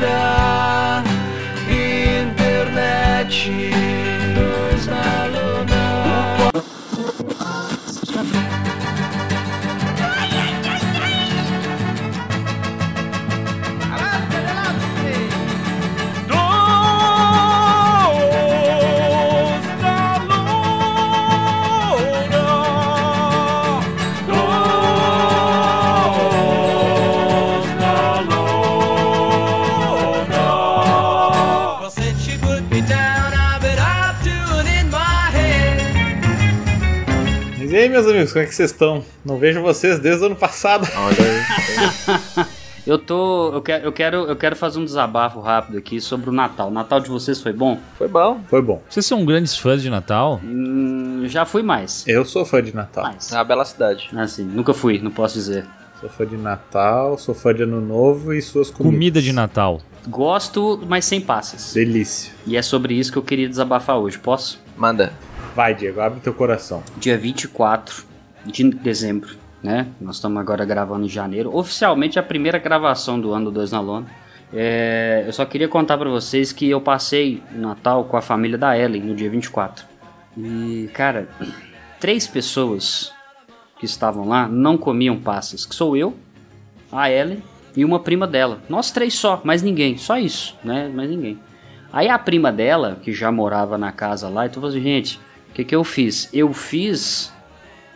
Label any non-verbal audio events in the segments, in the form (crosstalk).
da internet. Amigos, como é que vocês estão? Não vejo vocês desde o ano passado. Eu tô. Eu quero, eu quero, eu quero fazer um desabafo rápido aqui sobre o Natal. O Natal de vocês foi bom? Foi bom. Foi bom. Vocês são grandes fãs de Natal? Hum, já fui mais. Eu sou fã de Natal. Mais. É uma bela cidade. Assim, nunca fui, não posso dizer. Sou fã de Natal, sou fã de Ano Novo e suas comidas. Comida de Natal. Gosto, mas sem passas. Delícia. E é sobre isso que eu queria desabafar hoje. Posso? Manda. Vai, Diego, abre teu coração. Dia 24 de dezembro, né? Nós estamos agora gravando em janeiro. Oficialmente a primeira gravação do ano do Dois na Lona. É, eu só queria contar pra vocês que eu passei o Natal com a família da Ellen no dia 24. E, cara, três pessoas que estavam lá não comiam passas, que sou eu, a Ellen e uma prima dela. Nós três só, mais ninguém, só isso, né? Mais ninguém. Aí a prima dela, que já morava na casa lá, então falou assim, gente, o que, que eu fiz? Eu fiz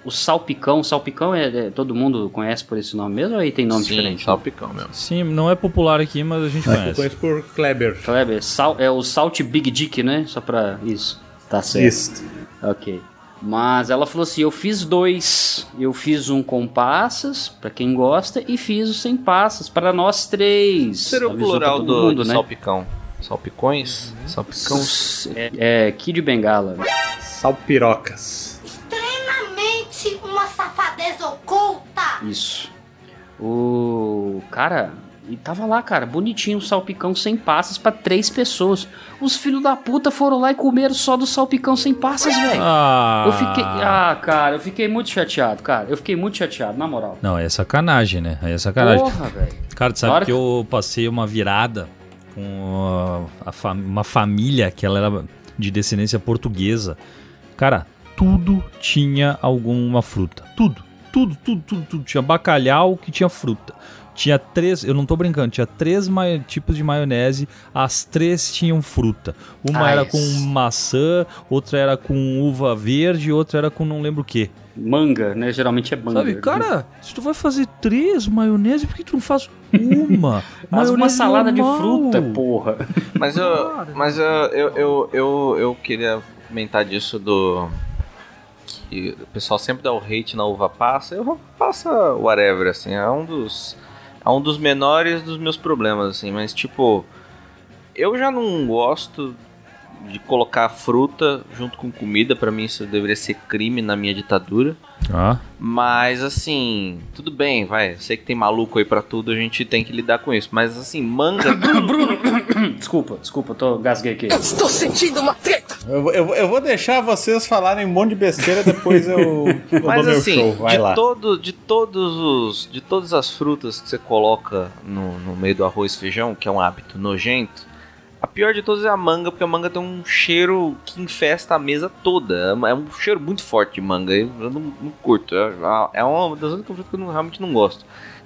o salpicão. Salpicão é, é- todo mundo conhece por esse nome mesmo ou aí tem nome Sim, diferente? salpicão mesmo. Sim, não é popular aqui, mas a gente Eu conhece. conheço por Kleber. Kleber, sal, é o Salt Big Dick, né? Só pra isso. Tá certo. Isso. Ok. Mas ela falou assim: eu fiz dois. Eu fiz um com passas, pra quem gosta, e fiz o sem passas, para nós três. Seria o plural do mundo, de né? salpicão. Salpicões? Salpicões. É, é Kid Bengala. Salpirocas. extremamente uma safadez oculta. Isso. O cara. E tava lá, cara, bonitinho, um salpicão sem passas pra três pessoas. Os filhos da puta foram lá e comeram só do salpicão sem passas, velho. Ah, Eu fiquei. Ah, cara, eu fiquei muito chateado, cara. Eu fiquei muito chateado, na moral. Não, é sacanagem, né? Aí é sacanagem. Porra, velho. Cara, tu sabe que- eu passei uma virada com a- uma família que ela era de descendência portuguesa. Cara, tudo tinha alguma fruta. Tudo, tudo, tudo, tudo, tudo. Tinha bacalhau que tinha fruta. Tinha três, eu não tô brincando, tinha três tipos de maionese, as três tinham fruta. Uma Ah, era isso. com maçã, outra era com uva verde, outra era com não lembro o que. Manga, né? Geralmente é manga. Sabe, cara, se tu vai fazer três maionese, por que tu não faz uma? (laughs) Mas uma salada de normal. fruta, porra. Mas eu, mas eu, eu, eu, eu, eu queria comentar disso do. Que o pessoal sempre dá o hate na uva passa. Eu passa whatever, assim. É um dos. É um dos menores dos meus problemas, assim. Mas, tipo. Eu já não gosto de colocar fruta junto com comida. Pra mim, isso deveria ser crime na minha ditadura. Ah, Mas assim, tudo bem, vai. Sei que tem maluco aí pra tudo, a gente tem que lidar com isso. Mas assim, manga. (coughs) (coughs) Desculpa, desculpa, eu tô gasguei aqui. Estou sentindo uma treta. Eu, vou- eu, vou- eu vou deixar vocês falarem um monte de besteira, depois eu, eu (laughs) Mas dou meu assim, show. Vai de, lá. todo, de todos os. De todas as frutas que você coloca no, no meio do arroz e feijão, que é um hábito nojento, a pior de todas é a manga, porque a manga tem um cheiro que infesta a mesa toda. É É um cheiro muito forte de manga. Eu não, não curto. É é uma das únicas frutas que eu não- realmente não gosto.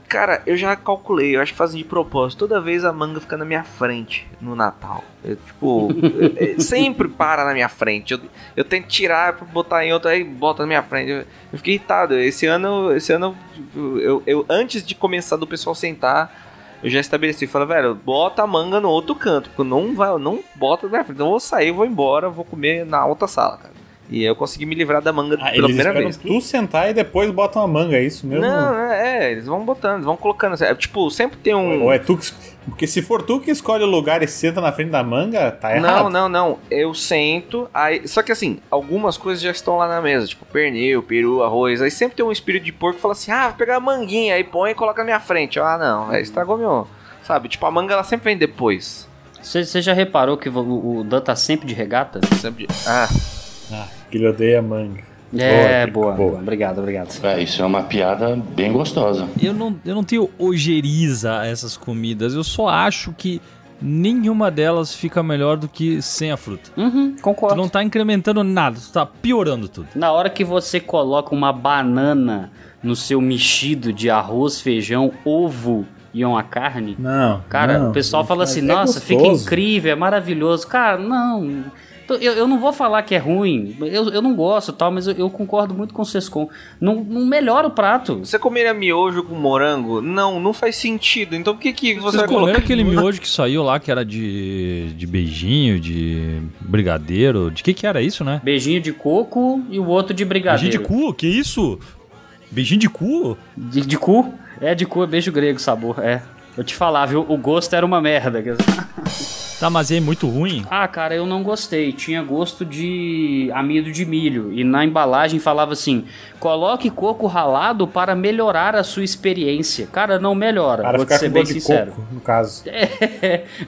Cara, eu já calculei, eu acho que fazem de propósito. Toda vez a manga fica na minha frente no Natal. Eu, tipo, (laughs) sempre para na minha frente. Eu, eu tento tirar pra botar em outra, aí bota na minha frente. Eu, eu fiquei irritado. Esse ano, esse ano eu, eu- eu- antes de começar do pessoal sentar, eu já estabeleci. Falei, velho, bota a manga no outro canto. Porque não vai, não bota na frente. Então eu vou sair, vou embora, vou comer na outra sala, cara. E eu consegui me livrar da manga Ah, pela primeira vez. tu sentar e depois botam a manga, é isso mesmo? Não, é, é, eles vão botando, eles vão colocando. é, tipo, sempre tem um. Ou é tu que... Porque se for tu que escolhe o lugar e senta na frente da manga, tá errado. Não, não, não. Eu sento, aí. Só que assim, algumas coisas já estão lá na mesa, tipo pernil, peru, arroz. Aí sempre tem um espírito de porco que fala assim: ah, vou pegar a manguinha, aí põe e coloca na minha frente. Ah, não, aí estragou meu. Sabe? Tipo, a manga ela sempre vem depois. Você você já reparou que o, o Dan tá sempre de regata? Sempre de... Ah, Ah, que ele odeia manga. É, Boa, boa, boa. Obrigado, obrigado. É, isso é uma piada bem gostosa. Eu não, eu não tenho ojeriza a essas comidas. Eu só acho que nenhuma delas fica melhor do que sem a fruta. Uhum, Tu concordo. não tá incrementando nada, tu tá piorando tudo. Na hora que você coloca uma banana no seu mexido de arroz, feijão, ovo e uma carne, Não. cara, não, o pessoal fala mas assim: é nossa, fica incrível, é maravilhoso. Cara, não. Eu, eu não vou falar que é ruim, eu, eu não gosto tal, mas eu, eu concordo muito com o Sescon. Não, não melhora o prato. você comeria miojo com morango? Não, não faz sentido. Então por que, que você Vocês vai colocar aquele (laughs) miojo que saiu lá, que era de, de beijinho, de brigadeiro? De que que era isso, né? Beijinho de coco e o outro de brigadeiro. Beijinho de cu? Que isso? Beijinho de cu? De, de cu? É, de cu é beijo grego, sabor, é. Eu te falar, viu? O gosto era uma merda. (laughs) Tá, mas é muito ruim. Ah, cara, eu não gostei. Tinha gosto de amido de milho. E na embalagem falava assim: coloque coco ralado para melhorar a sua experiência. Cara, não melhora. Para vou ser com bem gosto de sincero. coco, no caso. (laughs)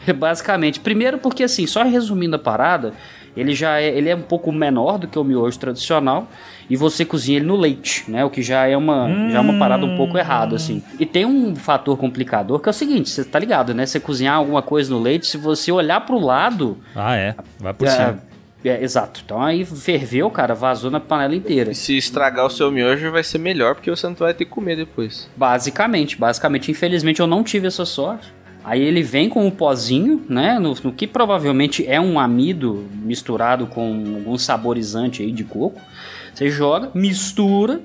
É, basicamente. Primeiro porque assim, só resumindo a parada, ele já é, ele é um pouco menor do que o miojo tradicional e você cozinha ele no leite, né? O que já é uma, já é uma parada um pouco errada assim. E tem um fator complicador que é o seguinte, você tá ligado, né? Você cozinhar alguma coisa no leite, se você olhar pro lado, Ah, é. Vai por é, cima. é, exato. Então aí ferveu, cara, vazou na panela inteira. E se estragar o seu miojo vai ser melhor, porque você não vai ter que comer depois. Basicamente, basicamente, infelizmente eu não tive essa sorte. Aí ele vem com um pozinho, né? No, no que provavelmente é um amido misturado com algum saborizante aí de coco. Você joga, mistura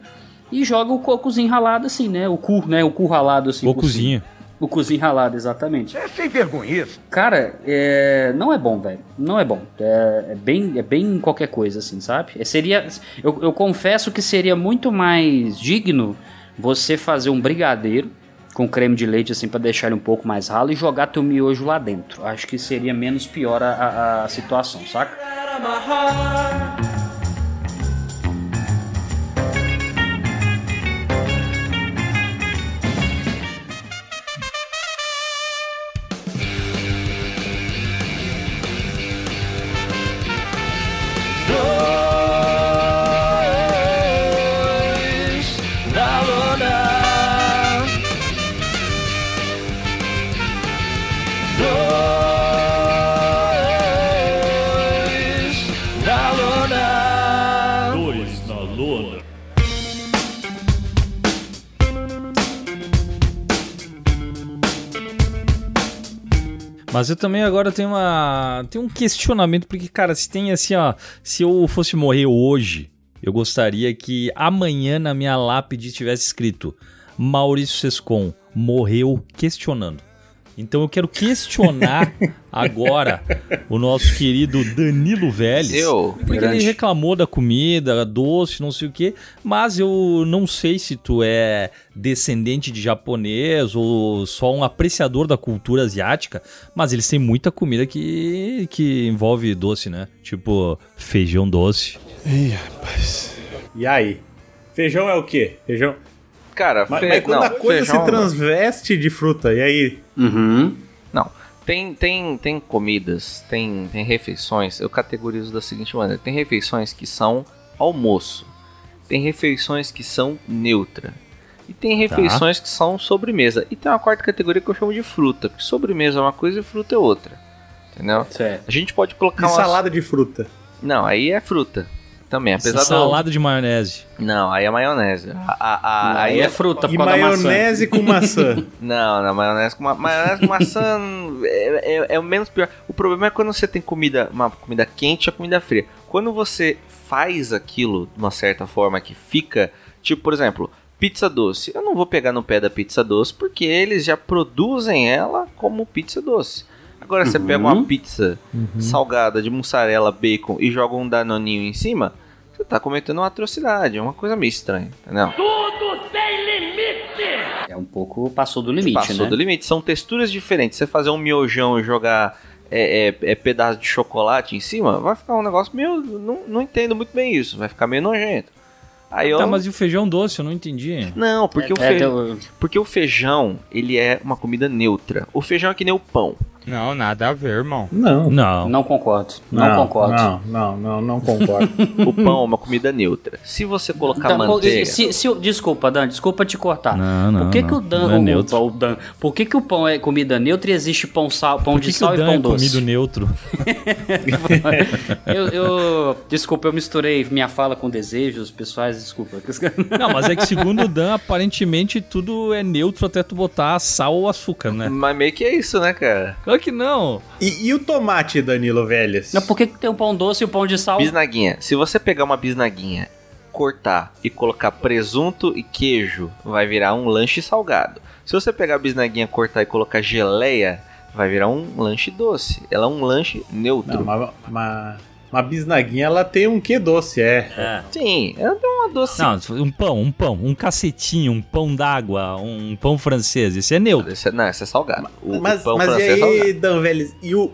e joga o cocozinho ralado assim, né? O cu, né? O cu ralado assim. Cocozinho. O cozinho ralado, exatamente. É sem vergonha isso. Cara, é, não é bom, velho. Não é bom. É, é bem, é bem qualquer coisa, assim, sabe? É, seria, eu, eu confesso que seria muito mais digno você fazer um brigadeiro com creme de leite, assim, pra deixar ele um pouco mais ralo e jogar teu miojo lá dentro. Acho que seria menos pior a, a- a situação, saca? Mas eu também agora tenho uma. Tenho um questionamento, porque, cara, se tem assim, ó. Se eu fosse morrer hoje, eu gostaria que amanhã na minha lápide tivesse escrito Maurício Sescon morreu questionando. Então eu quero questionar (laughs) agora o nosso querido Danilo Vélez. Eu, Porque grande. ele reclamou da comida, doce, não sei o que, mas eu não sei se tu é descendente de japonês ou só um apreciador da cultura asiática, mas eles têm muita comida que, que envolve doce, né? Tipo feijão doce. E aí? Feijão é o quê? Feijão. Cara, Mas, fe- mas quando não, a coisa feijão- se transveste de fruta, e aí? Uhum. Não. Tem, tem, tem comidas, tem, tem refeições, eu categorizo da seguinte maneira: tem refeições que são almoço, tem refeições que são neutra, e tem refeições que são sobremesa. E tem uma quarta categoria que eu chamo de fruta, porque sobremesa é uma coisa e fruta é outra. Entendeu? Certo. A gente pode colocar E uma. salada de fruta. Não, aí é fruta. Também, apesar do. Salada de maionese. Não, aí é maionese. A- a- a- Aí é fruta por E causa da maçã. maionese com maçã. (laughs) Não, na maionese com ma maionese com maçã é, é- é o menos pior. O problema é quando você tem comida, uma comida quente e a comida fria. Quando você faz aquilo de uma certa forma que fica, tipo, por exemplo, pizza doce. Eu não vou pegar no pé da pizza doce porque eles já produzem ela como pizza doce. Agora você pega uma pizza salgada de mussarela, bacon e joga um danoninho em cima, você tá cometendo uma atrocidade. É uma coisa meio estranha, entendeu? É um pouco passou do limite, Passou né? do limite. São texturas diferentes. Você fazer um miojão e jogar é, é, é pedaço de chocolate em cima, vai ficar um negócio meio. Não, não entendo muito bem isso. Vai ficar meio nojento. Aí eu. Tá, mas e o feijão doce? Eu não entendi. Não, porque, o É, fe- teu- porque o feijão, ele é uma comida neutra. O feijão é que nem o pão. Não, nada a ver, irmão. Não. Não. Não concordo. Não, concordo. Não, não, não, não concordo. (laughs) O pão é uma comida neutra. Se você colocar Dan, por- manteiga... se- se desculpa, Dan, desculpa te cortar. Não, não, por que, não. que o Dan, Não é o- neutro. o Dan- por que, que o pão é comida neutra e existe pão, sal, pão de sal e pão é doce? comido neutro? (laughs) eu, eu- desculpa, eu misturei minha fala com desejos pessoais, desculpa. (laughs) Não, mas é que segundo o Dan, aparentemente tudo é neutro até tu botar sal ou açúcar, né? Mas meio que é isso, né, cara? Claro que não. E, e o tomate, Danilo Velhas? Mas por que, que tem o pão doce e o pão de sal? Bisnaguinha. Se você pegar uma bisnaguinha, cortar e colocar presunto e queijo, vai virar um lanche salgado. Se você pegar a bisnaguinha, cortar e colocar geleia, vai virar um lanche doce. Ela é um lanche neutro. Não, uma, uma, uma bisnaguinha, ela tem um quê doce, é. É. Sim, ela tem uma doce. Não, um pão, um pão, um cacetinho, um pão d'água, um pão francês. Esse é neutro. Esse é- não, esse é salgado. O, mas o pão mas e francês é aí, salgado. Dan Velhas, e o,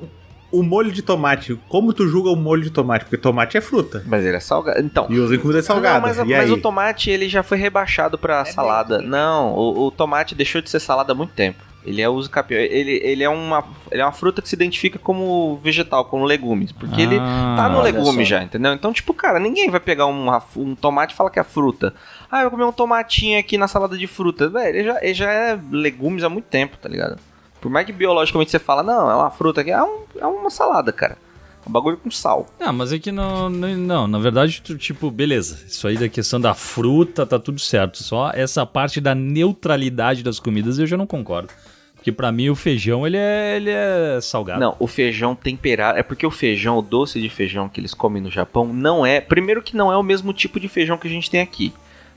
o molho de tomate? Como tu julga o molho de tomate? Porque tomate é fruta. Mas ele é salgado. Então. E usa em comida salgada. Não, mas, e mas aí? o tomate ele já foi rebaixado pra salada. Não, o, o tomate deixou de ser salada há muito tempo. Ele é uso capião. Ele, ele, é uma, ele é uma fruta que se identifica como vegetal, como legumes. Porque ele Ah, tá no legume só. já, entendeu? Então, tipo, cara, ninguém vai pegar uma- um tomate e falar que é fruta. Ah, eu vou comer um tomatinho aqui na salada de fruta. Velho, ele já, ele já é legumes há muito tempo, tá ligado? Por mais que biologicamente você fala, não, é uma fruta aqui, é, um- é uma salada, cara. Um bagulho com sal. Não, mas é que não, não, não, na verdade, tu, tipo, beleza. Isso aí da questão da fruta tá tudo certo. Só essa parte da neutralidade das comidas eu já não concordo. Porque pra mim o feijão ele é, ele é salgado. Não, o feijão temperado. É porque o feijão, o doce de feijão que eles comem no Japão, não é. Primeiro que não é o mesmo tipo de feijão que a gente tem aqui.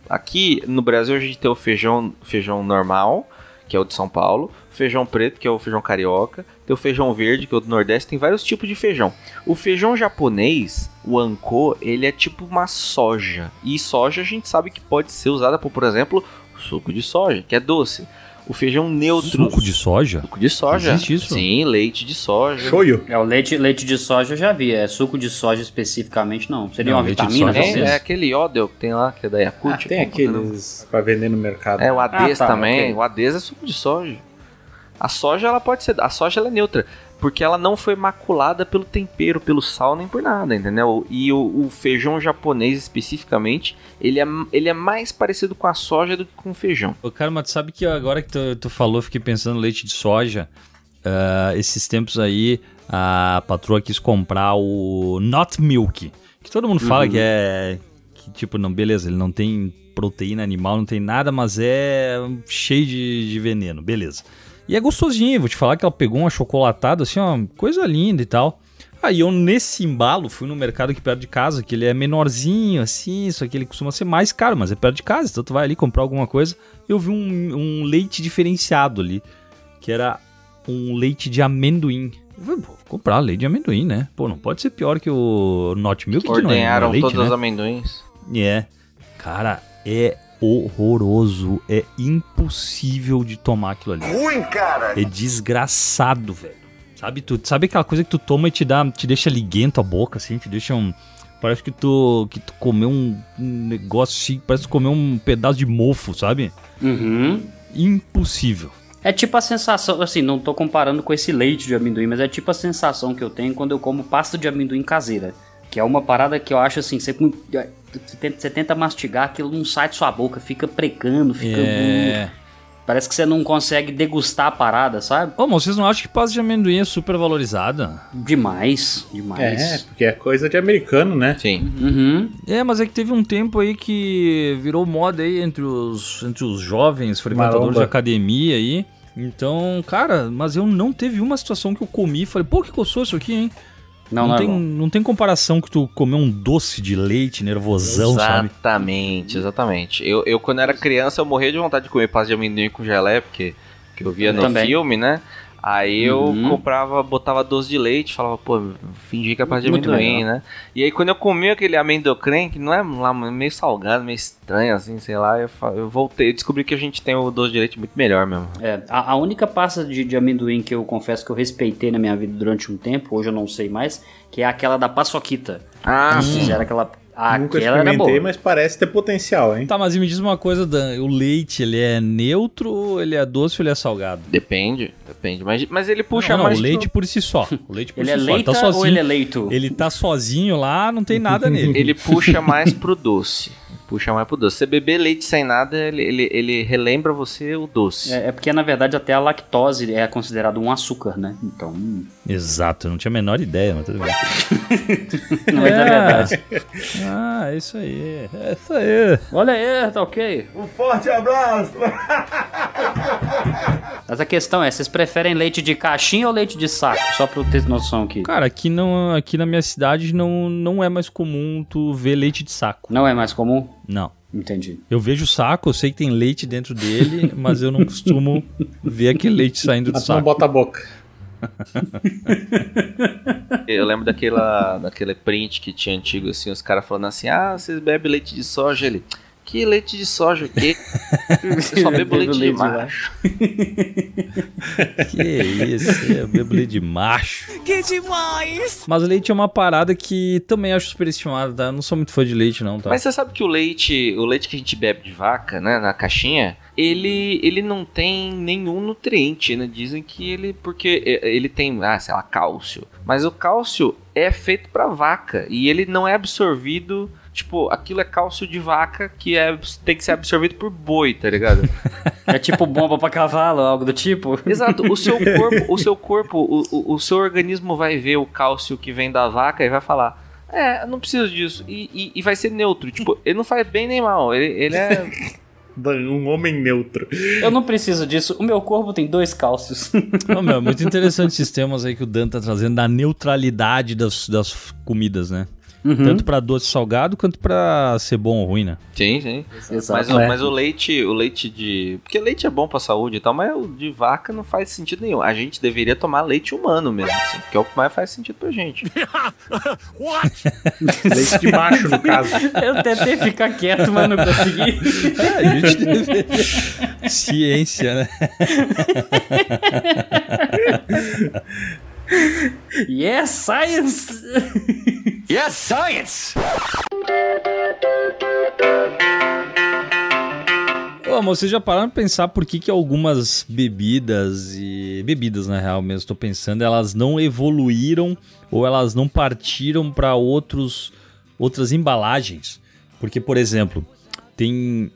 Aqui no Brasil a gente tem o feijão, feijão normal, que é o de São Paulo, feijão preto, que é o feijão carioca, tem o feijão verde, que é o do Nordeste, tem vários tipos de feijão. O feijão japonês, o anko, ele é tipo uma soja. E soja a gente sabe que pode ser usada por, por exemplo, suco de soja, que é doce. O feijão neutro. Suco de soja? Suco de soja. Existe isso? Sim, leite de soja. Shoyu. É, o leite, leite de soja eu já vi, é suco de soja especificamente não. Seria Não, uma vitamina? É, é aquele Yodel que tem lá, que é da Ah, Yakut. tem aqueles pra vender no mercado. É, o Ades Ah, tá, também. ok. O Ades é suco de soja. A soja, ela pode ser... A soja, ela é neutra. Porque ela não foi maculada pelo tempero, pelo sal, nem por nada, entendeu? E o, o feijão japonês, especificamente, ele é, ele é mais parecido com a soja do que com o feijão. Ô, cara, mas tu sabe que agora que tu, tu falou, eu fiquei pensando leite de soja. ah, esses tempos aí, a patroa quis comprar o Not Milk. Que todo mundo fala que é. Que tipo, não, beleza, ele não tem proteína animal, não tem nada, mas é cheio de, de veneno, beleza. E é gostosinho, vou te falar que ela pegou uma chocolatada, assim, ó, coisa linda e tal. Aí eu, nesse embalo, fui no mercado aqui perto de casa, que ele é menorzinho, assim, só que ele costuma ser mais caro, mas é perto de casa, então tu vai ali comprar alguma coisa. Eu vi um, um leite diferenciado ali, que era um leite de amendoim. Eu falei, pô, vou comprar leite de amendoim, né? Pô, não pode ser pior que o Not Milk, que não é, não é leite, todos né? os amendoins. É. Cara, é horroroso. É impossível de tomar aquilo ali. Ruim, cara. É desgraçado, velho. Sabe, tu, sabe aquela coisa que tu toma e te dá, te deixa liguento a boca, assim, te deixa um. Parece que tu, que tu comeu um, um negócio assim, parece que tu comeu um pedaço de mofo, sabe? Uhum. Impossível. É tipo a sensação, assim, não tô comparando com esse leite de amendoim, mas é tipo a sensação que eu tenho quando eu como pasta de amendoim caseira. Que é uma parada que eu acho assim, você, você tenta, você tenta mastigar, aquilo não sai de sua boca, fica precando, fica. É. Parece que você não consegue degustar a parada, sabe? Ô, mas vocês não acham que pasta de amendoim é super valorizada? Demais, demais. É, porque é coisa de americano, né? Sim. Uhum. É, mas é que teve um tempo aí que virou moda aí entre os, entre os jovens frequentadores Maromba. de academia aí. Então, cara, mas eu não teve uma situação que eu comi e falei, pô, que gostoso isso aqui, hein? Não, Não, não, é tem, bom. não tem comparação que tu comer um doce de leite nervosão, sabe? Exatamente, exatamente. Eu, eu, quando era criança, eu morria de vontade de comer pasta de amendoim com gelé, porque, porque eu via Eu no também. filme, né? Aí eu Uhum. comprava, botava doce de leite, falava, pô, fingi que é parte de amendoim, legal. né? E aí quando eu comi aquele amendocrem, que não é lá meio salgado, meio estranho, assim, sei lá, eu, eu voltei, eu descobri que a gente tem o doce de leite muito melhor mesmo. É, a, a única pasta de, de amendoim que eu confesso que eu respeitei na minha vida durante um tempo, hoje eu não sei mais, que é aquela da paçoquita. Ah, Eles Fizeram aquela. Nunca Aquela era experimentei, mas parece ter potencial, hein? Tá, mas me diz uma coisa, Dan. O leite, ele é neutro, ou ele é doce ou ele é salgado? Depende, depende. Mas, mas ele puxa não, não, mais. o leite pro- por si só. O leite (laughs) por Ele si é só. leita tá sozinho. ou ele é leito? Ele tá sozinho lá, não tem nada nele. (laughs) Ele puxa mais pro doce. Puxa mais pro doce. Você beber leite sem nada, ele, ele, ele relembra você o doce. É, é porque, na verdade, até a lactose é considerado um açúcar, né? Então. hum, Exato, eu não tinha a menor ideia, mas tudo bem. (laughs) Mas é verdade. Ah, é isso aí. É isso aí. Olha aí, tá ok. Um forte abraço! Mas a questão é, vocês preferem leite de caixinha ou leite de saco? Só pra eu ter noção aqui. Cara, aqui, não, aqui na minha cidade não, não é mais comum tu ver leite de saco. Não é mais comum? Não. Entendi. Eu vejo o saco, eu sei que tem leite dentro dele, mas eu não costumo ver aquele leite saindo do Mas não saco. bota a boca. (laughs) Eu lembro daquela, daquele print que tinha antigo, assim, os caras falando assim, ah, vocês bebem leite de soja? Ele, que leite de soja? O quê? (laughs) Eu só bebo leite de macho. Que isso, eu bebo leite de macho. Que demais! Mas leite é uma parada que também acho superestimada, tá? Eu não sou muito fã de leite, não, tá? Mas você sabe que o leite, o leite que a gente bebe de vaca, né, na caixinha, ele, ele não tem nenhum nutriente, né? Dizem que ele, porque é, ele tem, ah, sei lá, cálcio. Mas o cálcio é feito pra vaca e ele não é absorvido, tipo, aquilo é cálcio de vaca que é, tem que ser absorvido por boi, tá ligado? É tipo bomba pra cavalo, algo do tipo? Exato, o seu (laughs) corpo, o seu corpo, o, o, o seu organismo vai ver o cálcio que vem da vaca e vai falar: É, eu não preciso disso. E, e, e vai ser neutro. Tipo, ele não faz bem nem mal. Ele, ele é. (laughs) Um homem neutro. Eu não preciso disso. O meu corpo tem dois cálcios. Não, meu, muito (laughs) interessante esses temas aí que o Dan tá trazendo da neutralidade das, das comidas, né? Uhum. Tanto pra doce salgado quanto pra ser bom ou ruim, né? Sim, sim. Exato. Mas, o, É. mas o leite, o leite de. Porque leite é bom pra saúde e tal, mas o de vaca não faz sentido nenhum. A gente deveria tomar leite humano mesmo, assim, que é o que mais faz sentido pra gente. (laughs) (laughs) Leite de macho, no caso. Eu tentei ficar quieto, mas não consegui. É, a gente deveria... Ciência, né? (laughs) Yes, science! Yes, science! Ô, mas vocês já pararam pra pensar por que, que algumas bebidas e. Bebidas, na real mesmo, tô pensando, elas não evoluíram ou elas não partiram pra outros outras embalagens? Porque, por exemplo, tem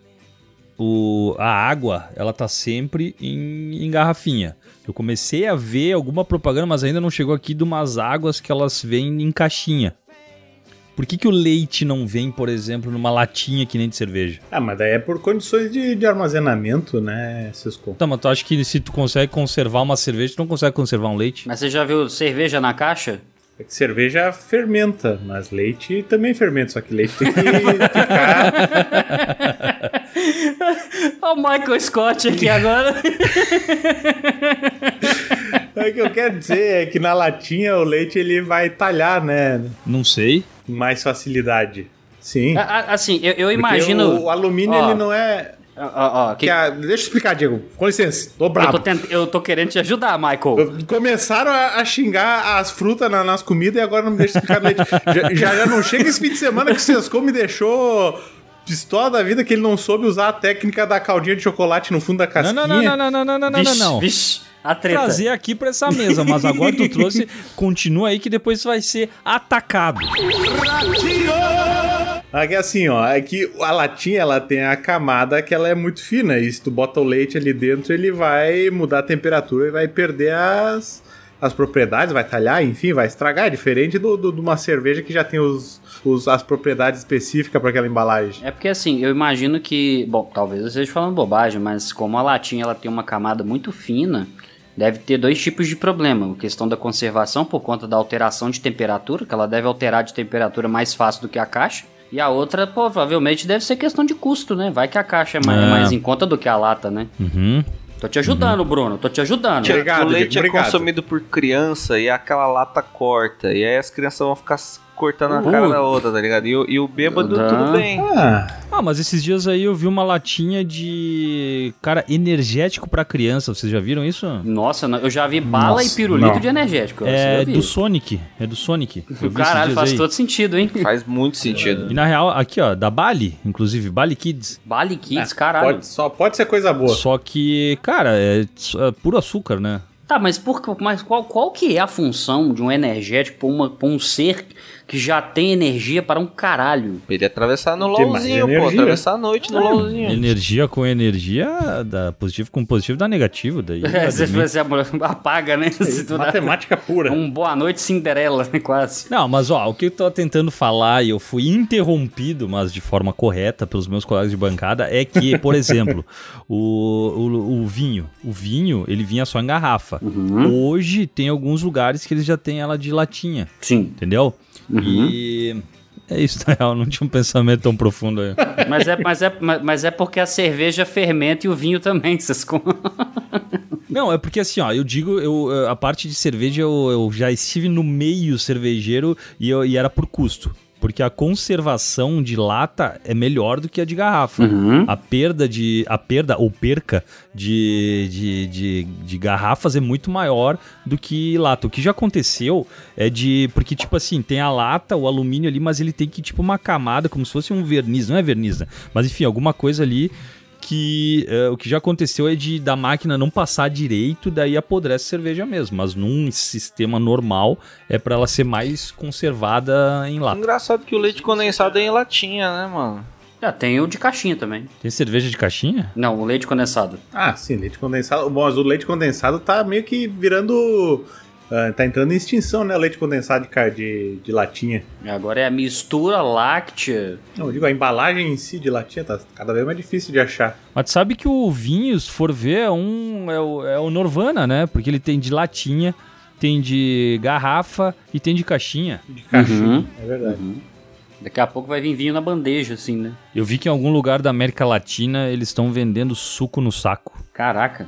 o, a água, ela tá sempre em, em garrafinha. Eu comecei a ver alguma propaganda, mas ainda não chegou aqui de umas águas que elas vêm em caixinha. Por que, que o leite não vem, por exemplo, numa latinha que nem de cerveja? Ah, mas daí é por condições de, de armazenamento, né, Cisco? Tá, mas tu acha que se tu consegue conservar uma cerveja, tu não consegue conservar um leite? Mas você já viu cerveja na caixa? É que cerveja fermenta, mas leite também fermenta, só que leite tem que ficar. (laughs) Olha o Michael Scott aqui agora. (laughs) É que eu quero dizer é que na latinha o leite ele vai talhar, né? Não sei. Com mais facilidade. Sim. A- a- Assim, eu, eu Porque imagino. O, o alumínio Ó, ele não é. Ó, ó, que... A... Deixa eu explicar, Diego. Com licença, tô bravo. Eu tô, tent... eu tô querendo te ajudar, Michael. Começaram a, a xingar as frutas na, nas comidas e agora não me deixa explicar já, já, já, não chega esse fim de semana que o Sescom me deixou pistola da vida que ele não soube usar a técnica da caldinha de chocolate no fundo da casquinha. Não, não, não, não, não, não, não, não, vixe, não. Vixe a treta. trazer aqui para essa mesa, mas agora tu trouxe, (laughs) continua aí que depois vai ser atacado. Ratinho! Aqui assim, ó, é que a latinha ela tem a camada que ela é muito fina e se tu bota o leite ali dentro ele vai mudar a temperatura e vai perder as, as propriedades, vai talhar, enfim, vai estragar. É diferente do, do- de uma cerveja que já tem os, os- as propriedades específicas para aquela embalagem. É porque assim, eu imagino que, bom, talvez eu esteja falando bobagem, mas como a latinha ela tem uma camada muito fina, deve ter dois tipos de problema. A questão da conservação por conta da alteração de temperatura, que ela deve alterar de temperatura mais fácil do que a caixa. E a outra, provavelmente, deve ser questão de custo, né? Vai que a caixa é mais, É. mais em conta do que a lata, né? Uhum. Tô te ajudando, Bruno. Tô te ajudando. Obrigado, o leite Diego, é obrigado. consumido por criança e aquela lata corta. E aí as crianças vão ficar cortando a cara da outra, tá ligado? E, o- e o bêbado, tudo bem. Ah, Ah, mas esses dias aí eu vi uma latinha de. Cara, energético pra criança. Vocês já viram isso? Nossa, não, eu já vi bala Nossa, e pirulito não. de energético. É do Sonic. É do Sonic. Caralho, faz aí. todo sentido, hein? Faz muito sentido. E na real, aqui ó, da Bali, inclusive, Bali Kids. Bali Kids, caralho. pode, só pode ser coisa boa. Só que, cara, é, é puro açúcar, né? Tá, mas, por, que- mas qual, qual que é a função de um energético pra um ser que já tem energia para um caralho? Ele ia atravessar no LOLzinho, pô. energia. Atravessar a noite no LOLzinho. Energia com energia, dá positivo com positivo dá negativo. Daí, (laughs) É, você, obviamente. você apaga, né? Se tu dá- Matemática pura. Um boa noite Cinderela, né? Quase. Não, mas ó, o que eu tô tentando falar e eu fui interrompido, mas de forma correta pelos meus colegas de bancada, é que, por (laughs) exemplo, o, o, o vinho, o vinho, ele vinha só em garrafa. Hoje tem alguns lugares que eles já têm ela de latinha, Sim. entendeu? E é isso, na real, não tinha um pensamento tão profundo aí. (laughs) Mas é, mas, é, mas mas é porque a cerveja fermenta e o vinho também. (laughs) Vocês com... Não, é porque assim, ó, eu digo, eu, eh, a parte de cerveja eu, eu já estive no meio cervejeiro e, eu- e era por custo. Porque a conservação de lata é melhor do que a de garrafa. A perda de. A perda ou perca de, de, de, de garrafas é muito maior do que lata. O que já aconteceu é de. Porque, tipo assim, tem a lata, o alumínio ali, mas ele tem que, tipo, uma camada, como se fosse um verniz. Não é verniz, né? Mas enfim, alguma coisa ali que eh, o que já aconteceu é de da máquina não passar direito, daí apodrece a cerveja mesmo. Mas num sistema normal é pra ela ser mais conservada em lata. Engraçado que o leite condensado é em latinha, né, mano? Já tem o de caixinha também. Tem cerveja de caixinha? Não, o leite condensado. Ah, sim, leite condensado. Bom, mas o leite condensado tá meio que virando. Ah, tá entrando em extinção, né? O leite condensado de, ca- de, de latinha. Agora é a mistura láctea. Não, eu digo, a embalagem em si de latinha tá cada vez mais difícil de achar. Mas tu sabe que o vinho, se for ver, é um é o, é o Norvana, né? Porque ele tem de latinha, tem de garrafa e tem de caixinha. De caixinha. Uhum. É verdade. Daqui a pouco vai vir vinho na bandeja, assim, né? Eu vi que em algum lugar da América Latina eles estão vendendo suco no saco. Caraca.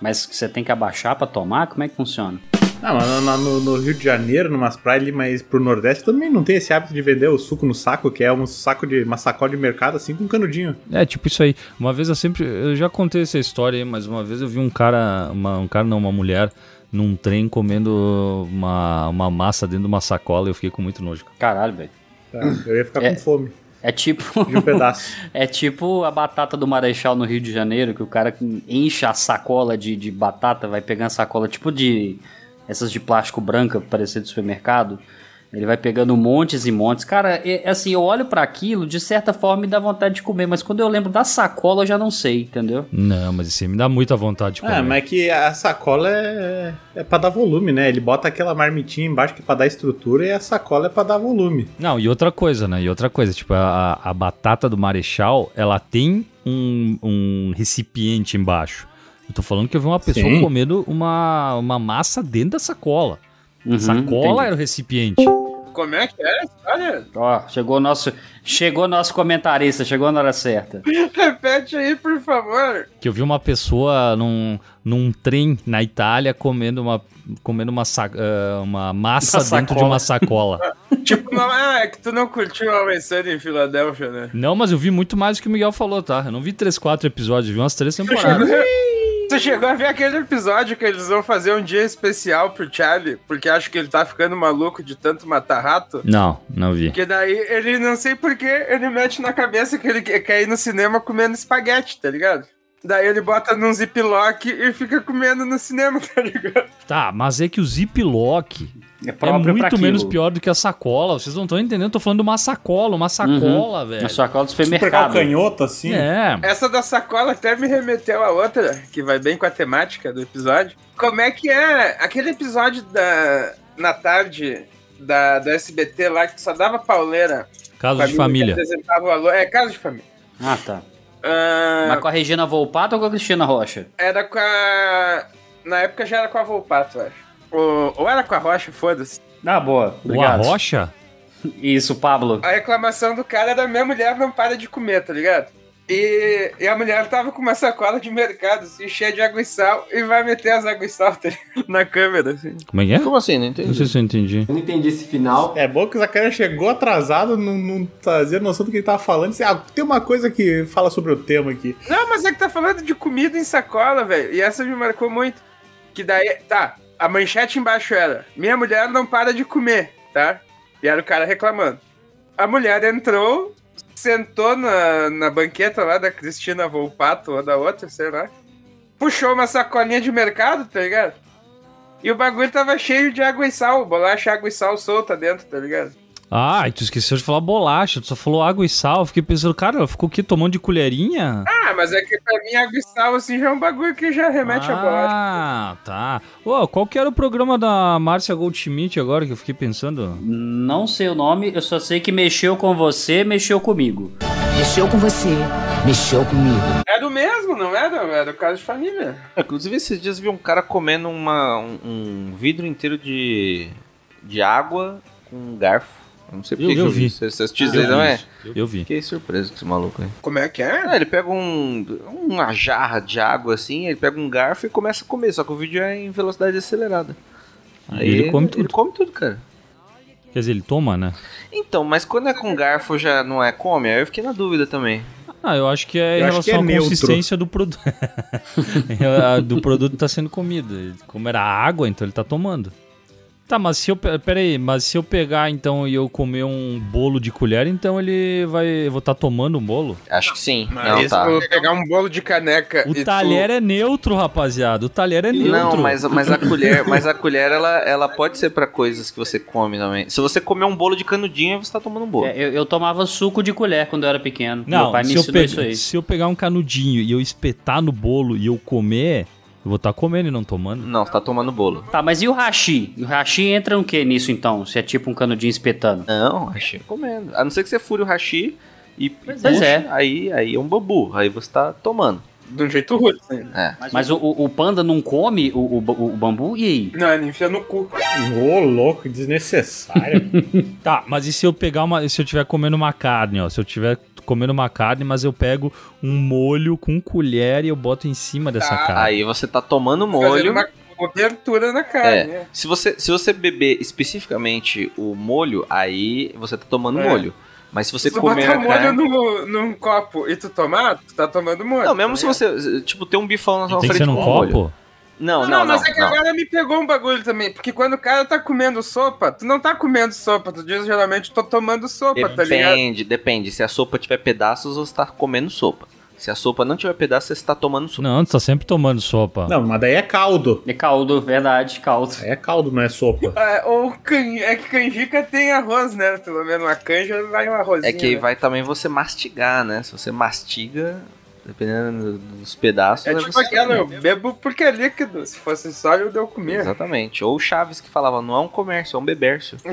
Mas você tem que abaixar pra tomar? Como é que funciona? Não, mas no, no- no Rio de Janeiro, numas praias ali, mas pro Nordeste também não tem esse hábito de vender o suco no saco, que é um saco de uma sacola de mercado assim com canudinho. É, tipo isso aí. Uma vez eu sempre. Eu já contei essa história aí, mas uma vez eu vi um cara. Uma, um cara não, uma mulher num trem comendo uma, uma massa dentro de uma sacola e eu fiquei com muito nojo. Caralho, velho. Tá? Eu ia ficar É. com fome É tipo. (laughs) de um pedaço. (laughs) É tipo a batata do Marechal no Rio de Janeiro, que o cara enche a sacola de, de batata, vai pegando a sacola tipo de. Essas de plástico branca, parecer do supermercado. Ele vai pegando montes e montes. Cara, é, é assim, eu olho pra aquilo, de certa forma me dá vontade de comer, mas quando eu lembro da sacola eu já não sei, entendeu? Não, mas isso aí me dá muita vontade de comer. Ah, mas é que a sacola é, é pra dar volume, né? Ele bota aquela marmitinha embaixo que é pra dar estrutura e a sacola é pra dar volume. Não, e outra coisa, né? E outra coisa, tipo, a, a batata do Marechal, ela tem um, um recipiente embaixo. Eu tô falando que eu vi uma pessoa Sim. comendo uma, uma massa dentro da sacola. Uhum, sacola entendi. era o recipiente. Como é que é a história? Ó, chegou o nosso, chegou nosso comentarista, chegou na hora certa. (laughs) Repete aí, por favor. Que eu vi uma pessoa num, num trem na Itália comendo uma, comendo uma, sa- ah, uma massa Uma dentro de uma sacola. (laughs) Tipo, não, ah, é que tu não curtiu a Sunny em Filadélfia, né? Não, mas eu vi muito mais do que o Miguel falou, tá? Eu não vi três, quatro episódios, eu vi umas três (laughs) temporadas. Tu chegou a ver aquele episódio que eles vão fazer um dia especial pro Charlie, porque acho que ele tá ficando maluco de tanto matar rato? Não, não vi. Que daí ele, não sei porquê, ele mete na cabeça que ele quer ir no cinema comendo espaguete, tá ligado? Daí ele bota num ziplock e fica comendo no cinema, (laughs) tá ligado? Tá, mas é que o Ziploc É é próprio muito menos pior do que a sacola. Vocês não estão entendendo, eu tô falando de uma sacola, uma sacola, velho. Na sacola do Super supermercado. calcanhoto assim. É. Essa da sacola até me remeteu a outra, que vai bem com a temática do episódio. Como é que é aquele episódio da na tarde da, do SBT lá que só dava pauleira? Caso de família. apresentava o alô. É, caso de família. Ah, tá. Ah, Mas com a Regina Volpato ou com a Cristina Rocha? Era com a. Na época já era com a Volpato, eu acho. Ou, ou era com a Rocha, foda-se. Ah, boa. O Obrigado. Arrocha? Isso, Pablo. A reclamação do cara era minha mulher não para de comer, tá ligado? E, e a mulher tava com uma sacola de mercado, assim, cheia de água e sal, e vai meter as águas e sal tá na câmera, assim. Como é que é? Como assim? Não Não entendi. sei se eu entendi. Eu não entendi esse final. É bom que o Zacarias chegou atrasado, não, não fazia noção do que ele tava falando. Ah, tem uma coisa que fala sobre o tema aqui. Não, mas é que tá falando de comida em sacola, velho. E essa me marcou muito. Que daí, tá, a manchete embaixo era: Minha mulher não para de comer, tá? E era o cara reclamando. A mulher entrou, sentou na, na banqueta lá da Cristina Volpato ou da outra, sei lá. Puxou uma sacolinha de mercado, tá ligado? E o bagulho tava cheio de água e sal, bolacha, água e sal solta dentro, tá ligado? Ah, e tu esqueceu de falar bolacha, tu só falou água e sal. Fiquei pensando, cara, ela ficou aqui tomando de colherinha? Ah, mas é que pra mim água e sal, assim, já é um bagulho que já remete a bolacha. Ah, tá. Ô, qual que era o programa da Márcia Goldschmidt agora que eu fiquei pensando? Não sei o nome, eu só sei que mexeu com você, mexeu comigo. Mexeu com você, mexeu comigo. Era o mesmo, não era? Era o caso de família. É, Inclusive, esses dias vi um cara comendo uma, um, um vidro inteiro de, de água com um garfo. Eu não sei Eu- porque eu que vi. Você assistiu Eu isso aí, vi não é? Eu vi. Fiquei surpreso com esse maluco aí. Como é que é? Ah, ele pega um, uma jarra de água assim, ele pega um garfo e começa a comer, só que o vídeo é em velocidade acelerada. Aí ele come tudo. Ele come tudo, cara. Quer dizer, ele toma, né? Então, mas quando é com garfo já não é come? Aí eu fiquei na dúvida também. Ah, eu acho que é em Eu relação é à neutro. consistência do produto. (laughs) do produto tá sendo comido. Como era água, então ele tá tomando. Tá, mas se eu. pe- Pera aí, mas se eu pegar então e eu comer um bolo de colher, então ele vai. Eu vou estar tomando um bolo? Acho que sim. Mas não, se tá. eu pegar um bolo de caneca O e tu- talher é neutro, rapaziada. O talher é neutro. Não, mas, mas a colher, mas a colher ela, ela pode ser pra coisas que você come também. Se você comer um bolo de canudinho, você tá tomando um bolo. É, eu, eu tomava suco de colher quando eu era pequeno. Não, Meu pai me se eu, ensinou isso aí. se eu pegar um canudinho e eu espetar no bolo e eu comer, eu vou estar comendo e não tomando. Não, você tá tomando bolo. Tá, mas e o hashi? O hashi entra no que nisso então? Se é tipo um canudinho espetando? Não, hashi comendo. A não ser que você fure o hashi e, Pois puxe, é. aí, aí é um bambu. Aí você tá tomando. de um jeito rude. assim. É. Mas o, o- o panda não come o, o, o bambu? E aí? Não, ele enfia no cu. Ô, louco, desnecessário. (laughs) Tá, mas e se eu pegar uma. Se eu tiver comendo uma carne, ó? Se eu tiver comendo uma carne, mas eu pego um molho com colher e eu boto em cima dessa Tá, carne. Aí você tá tomando molho. uma cobertura na carne, É, né? se você, se você beber especificamente o molho, aí você tá tomando É. molho. Mas se você Se tu comer botar molho carne... no, num copo e tu tomar, tu tá tomando molho. Não, mesmo tá se você, tipo, tem um bifão na sua Tem que frente ser num com molho. Não, Não, não, não. mas é que não. agora me pegou um bagulho também. Porque quando o cara tá comendo sopa, tu não tá comendo sopa. Tu diz geralmente tô tomando sopa, tá ligado? Depende, depende. Se a sopa tiver pedaços, você tá comendo sopa. Se a sopa não tiver pedaços, você tá tomando sopa. Não, tu tá sempre tomando sopa. Não, mas daí é caldo. É caldo, verdade, caldo. É caldo, não é sopa. (laughs) É, ou can... é que canjica tem arroz, né? Pelo menos uma canja vai um arrozinho. É que aí né? vai também você mastigar, né? Se você mastiga, dependendo dos pedaços... É aí tipo aquela, eu bebo porque é líquido. Se fosse sólido, eu comia. Exatamente. Ou o Chaves que falava, não é um comércio, é um bebércio. (laughs)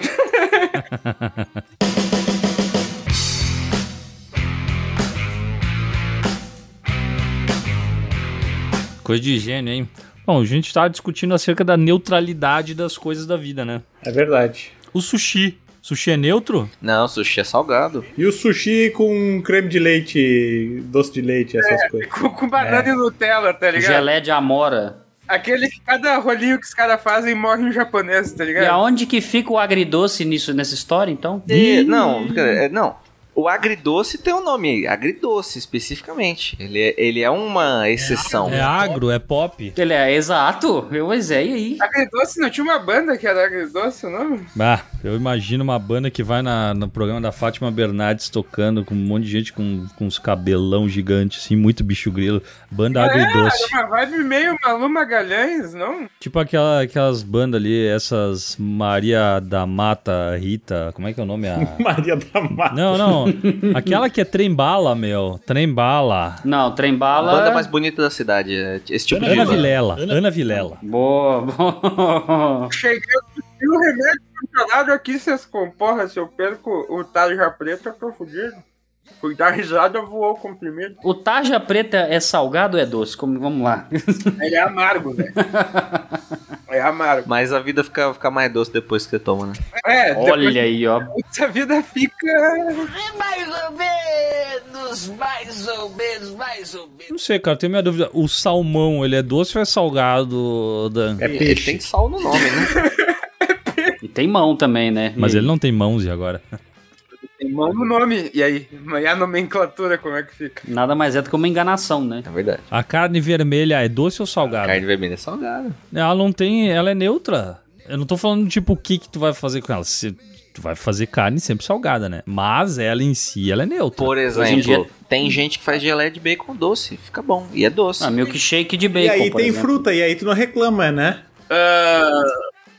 Coisa de gênio, hein? Bom, a gente tá discutindo acerca da neutralidade das coisas da vida, né? É verdade. O sushi. Sushi é neutro? Não, sushi é salgado. E o sushi com creme de leite, doce de leite, essas coisas. Com, com banana É. e Nutella, tá ligado? Gelé de amora. Aquele que cada rolinho que os caras fazem morre em japonês, tá ligado? E aonde que fica o agridoce nisso, nessa história, então? E- não, é, não. O agridoce tem um nome aí, agridoce especificamente. Ele é, ele é uma exceção. É agro, é pop. Ele é exato. Eu é, e aí? Agridoce, não tinha uma banda que era Agridoce o nome? Ah, eu imagino uma banda que vai na- no programa da Fátima Bernardes tocando com um monte de gente com, com uns cabelão gigantes, assim, muito bicho grilo. Banda agridoce. É, uma vibe meio Malu Magalhães, não? Tipo aquela, aquelas bandas ali, essas Maria da Mata Rita, como é que é o nome? A... (laughs) Maria da Mata. Não, não. (laughs) Aquela que é trembala, meu. Trembala. Não, A trembala. banda mais bonita da cidade, é esse tipo de Ana. Vilela. Ana Vilela. Boa, boa. (laughs) Cheguei e o remédio controlado aqui, vocês comporra, se eu perco o tarja preta, eu tô fudido. Fui dar risada, voou o comprimido. O tarja preta é salgado ou é doce? Como, vamos lá. Ele é amargo, velho. É (laughs) é amargo. Mas a vida fica, fica mais doce depois que você toma, né? É, Olha aí, ó. a vida fica. Mais ou menos, mais ou menos, mais ou menos. Não sei, cara, tenho minha dúvida. O salmão, ele é doce ou é salgado, Dan? É Ele peixe. tem sal no nome, né? E tem mão também, né? Mas E- ele não tem mãos e agora? Mão no nome. E aí? E a nomenclatura, como é que fica? Nada mais é do que uma enganação, né? É verdade. A carne vermelha é doce ou salgada? Carne vermelha é salgada. Ela não tem. Ela é neutra. Eu não tô falando, tipo, o que que tu vai fazer com ela. Se, tu vai fazer carne sempre salgada, né? Mas ela em si, ela é neutra. Por em exemplo, dia- tem gente que faz geleia de bacon doce. Fica bom. E é doce. Ah, milkshake de E bacon, aí por tem exemplo. fruta, e aí tu não reclama, né? Ah,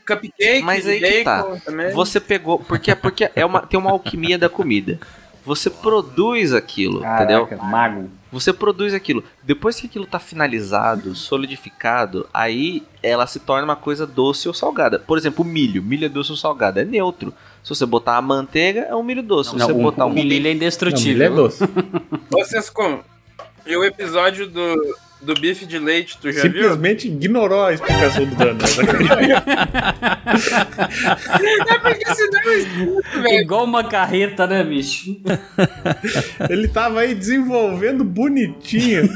cupcake, Mas aí bacon que tá. também. Você pegou. Porque, porque é uma, tem uma alquimia da comida. Você produz aquilo, entendeu? Caraca, mago. Você produz aquilo. Depois que aquilo tá finalizado, solidificado, aí ela se torna uma coisa doce ou salgada. Por exemplo, o milho. Milho é doce ou salgado? É neutro. Se você botar a manteiga, é um milho doce. Se Não, você o, botar o um milho é Não, indestrutível. milho é doce. Vocês com. E o episódio do, do bife de leite, tu já viu? Simplesmente ignorou a explicação do Dano. (laughs) É porque senão eu escuto, velho. Igual uma carreta, né, bicho? Ele tava aí desenvolvendo bonitinho.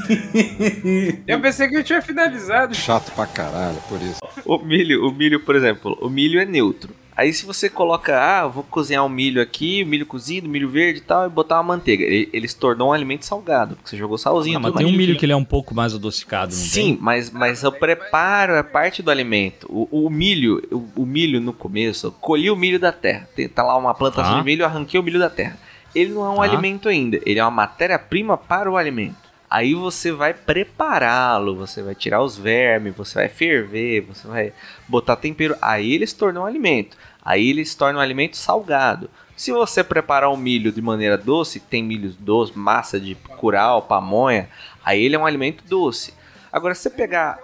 Eu pensei que eu tinha finalizado. Chato pra caralho, por isso. O milho, o milho, por exemplo, o milho é neutro. Aí se você coloca, ah, vou cozinhar o milho aqui, o milho cozido, milho verde e tal, e botar uma manteiga. Ele, ele se tornou um alimento salgado, porque você jogou salzinho. Ah, mas tem um milho que ele é um pouco mais adocicado, não Sim, mas, mas o preparo é parte do alimento. O, o milho, o, o milho no começo, eu colhi o milho da terra. Tem, tá lá uma plantação Tá. de milho, eu arranquei o milho da terra. Ele não é um Tá. alimento ainda, ele é uma matéria-prima para o alimento. Aí você vai prepará-lo, você vai tirar os vermes, você vai ferver, você vai botar tempero. Aí ele se torna um alimento. Aí ele se torna um alimento salgado. Se você preparar o milho de maneira doce, tem milho doce, massa de curau, pamonha, aí ele é um alimento doce. Agora, se você pegar.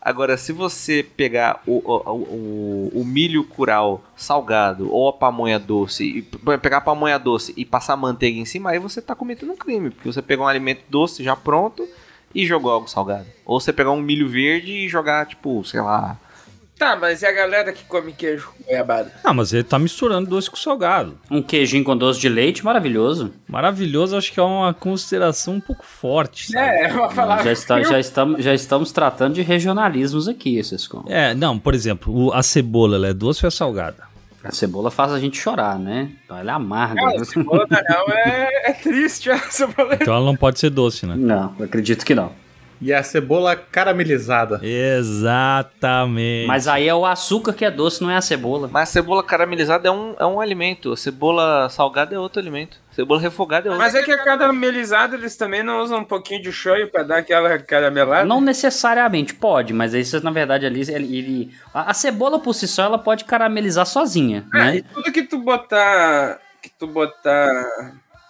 Agora, se você pegar o, o, o, o milho curau salgado ou a pamonha doce, e pegar a pamonha doce e passar manteiga em cima, aí você tá cometendo um crime, porque você pegou um alimento doce já pronto e jogou algo salgado. Ou você pegar um milho verde e jogar, tipo, sei lá. Tá, mas e a galera que come queijo com goiabada? Ah, mas ele tá misturando doce com salgado. Um queijinho com doce de leite, maravilhoso. Maravilhoso, acho que é uma consideração um pouco forte. sabe? É, é uma palavra. Já, está- já estamos, já estamos tratando de regionalismos aqui, Sescon. É, não, por exemplo, o- a cebola, ela é doce ou é salgada? A cebola faz a gente chorar, né? Então ela é amarga. Não, a cebola real é, é triste. A cebola é... Então ela não pode ser doce, né? Não, acredito que não. E a cebola caramelizada. Exatamente. Mas aí é o açúcar que é doce, não é a cebola. Mas a cebola caramelizada é um, é um alimento. A cebola salgada é outro alimento. A cebola refogada é outro. Mas é que a caramelizada eles também não usam um pouquinho de shoyu pra dar aquela caramelada? Não necessariamente, pode, mas aí você, na verdade, ali, ele, ele- a, a cebola por si só, ela pode caramelizar sozinha, É, né? e tudo que tu botar. Que tu botar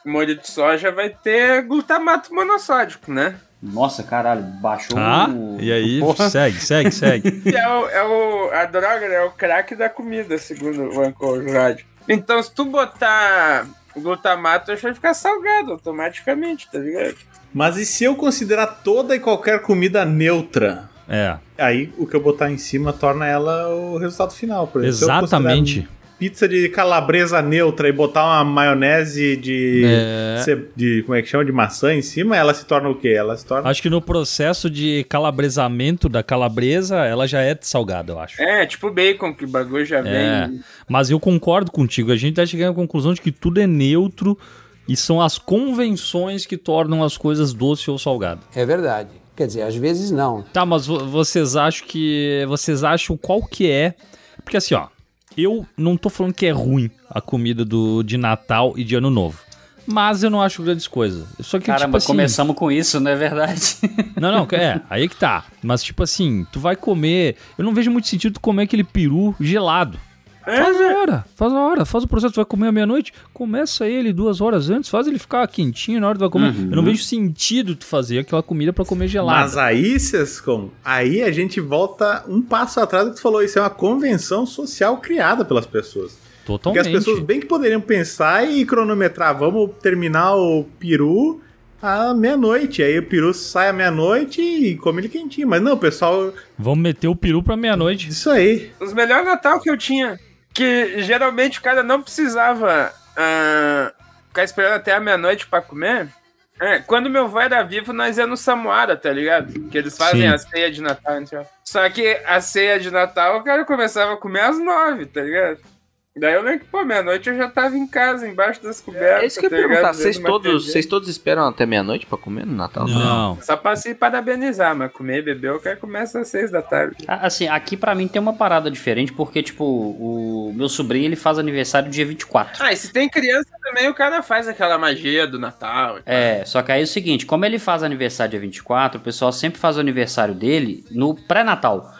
molho de soja vai ter glutamato monossódico, né? Nossa, caralho, baixou Ah, o... e aí, (laughs) Porra. segue, segue, segue. (laughs) É o, é o. A droga, né? É o crack da comida, segundo o Rádio. Então, se tu botar glutamato, acho que vai ficar salgado automaticamente, tá ligado? Mas e se eu considerar toda e qualquer comida neutra? É, Aí o que eu botar em cima torna ela o resultado final. Por exemplo, se eu exatamente. Pizza de calabresa neutra e botar uma maionese de, É. de. Como é que chama? De maçã em cima, ela se torna o quê? Ela se torna. Acho que no processo de calabresamento da calabresa, ela já é salgada, eu acho. É, tipo bacon, que o bagulho já É. vem. Mas eu concordo contigo. A gente tá chegando à conclusão de que tudo é neutro e são as convenções que tornam as coisas doce ou salgado. É verdade. Quer dizer, às vezes não. Tá, mas vo- vocês acham que. Vocês acham qual que é. Porque assim, ó. Eu não tô falando que é ruim a comida do, de Natal e de Ano Novo. Mas eu não acho grandes coisas. Só que, Caramba, tipo assim. começamos com isso, não é verdade? (laughs) Não, não, é, aí que tá. Mas, tipo assim, tu vai comer. Eu não vejo muito sentido tu comer aquele peru gelado. Faz a hora, faz a hora, faz o processo, tu vai comer à meia-noite, começa ele duas horas antes, faz ele ficar quentinho na hora que tu vai comer. Uhum. Eu não vejo sentido tu fazer aquela comida pra comer gelada. Mas aí, Sescom, aí a gente volta um passo atrás do que tu falou. Isso é uma convenção social criada pelas pessoas. Porque Totalmente. as pessoas bem que poderiam pensar e cronometrar. Vamos terminar o peru à meia-noite. Aí o peru sai à meia-noite e come ele quentinho. Mas não, o pessoal. Vamos meter o peru pra meia-noite. Isso aí. Os melhores Natal que eu tinha. Que geralmente o cara não precisava ah, ficar esperando até a meia-noite pra comer. É, quando meu avô era vivo, nós ia no Samuara, tá ligado? Que eles fazem Sim. a ceia de Natal. Então. Só que a ceia de Natal o cara começava a comer às nove, tá ligado? Daí eu lembro que, pô, meia-noite eu já tava em casa, embaixo das cobertas. É isso que eu ia tá perguntar. Vocês todos, vocês todos esperam até meia-noite pra comer no Natal? Não. Só pra se parabenizar, mas comer e beber o cara começa às seis da tarde. Assim, aqui pra mim tem uma parada diferente, porque, tipo, o meu sobrinho ele faz aniversário dia 24. Ah, e se tem criança também, o cara faz aquela magia do Natal. É, só que aí é o seguinte, como ele faz aniversário dia 24, o pessoal sempre faz o aniversário dele no pré-natal.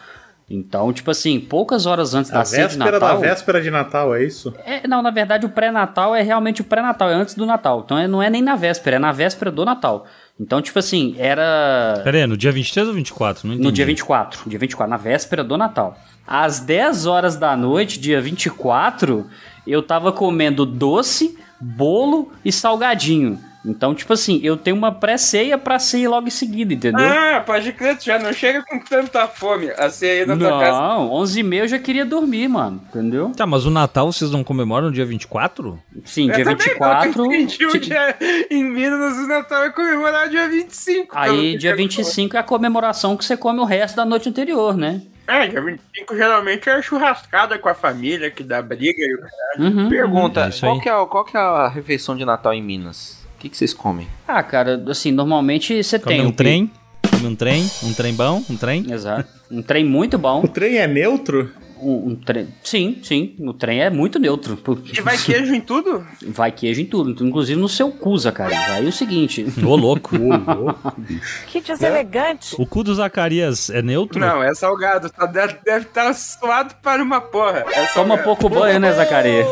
Então, tipo assim, poucas horas antes A da ceia de véspera da Natal. véspera de Natal, é isso? É, não, na verdade o pré-natal é realmente o pré-natal, é antes do Natal. Então é- não é nem na véspera, é na véspera do Natal. Então, tipo assim, era. Pera aí, no dia 23 ou 24? Não entendi. No dia 24, dia 24, na véspera do Natal. Às 10 horas da noite, dia 24, eu tava comendo doce, bolo e salgadinho. Então, tipo assim, eu tenho uma pré-ceia pra ceia logo em seguida, entendeu? Ah, pode crer, tu já não chega com tanta fome. A ceia aí na tua casa. Não, 11 e meia eu já queria dormir, mano, entendeu? Tá, mas o Natal vocês não comemoram no dia 24? Sim, Eu dia também 24. Não, eu entendi o ti- dia em Minas o Natal é comemorar dia 25. pelo Aí, dia você 25 é a comemoração que você come o resto da noite anterior, né? É, dia 25 geralmente é churrascada com a família, que dá briga e o caralho. Uhum. Pergunta, É qual que é, qual que é a refeição de Natal em Minas? O que, que vocês comem? Ah, cara, assim, normalmente você Come tem um o trem? Come um trem? Um trem bom? Um trem? Exato. Um trem muito bom. O trem é neutro? Um, um trem. Sim, sim. O trem é muito neutro. E vai queijo em tudo? Vai queijo em tudo, inclusive no seu cu, Zacarias. Aí o seguinte. Ô, louco. (laughs) Que deselegante. O cu do Zacarias é neutro? Não, é salgado. Tá, deve estar suado para uma porra. É Toma pouco banho, né, Zacarias?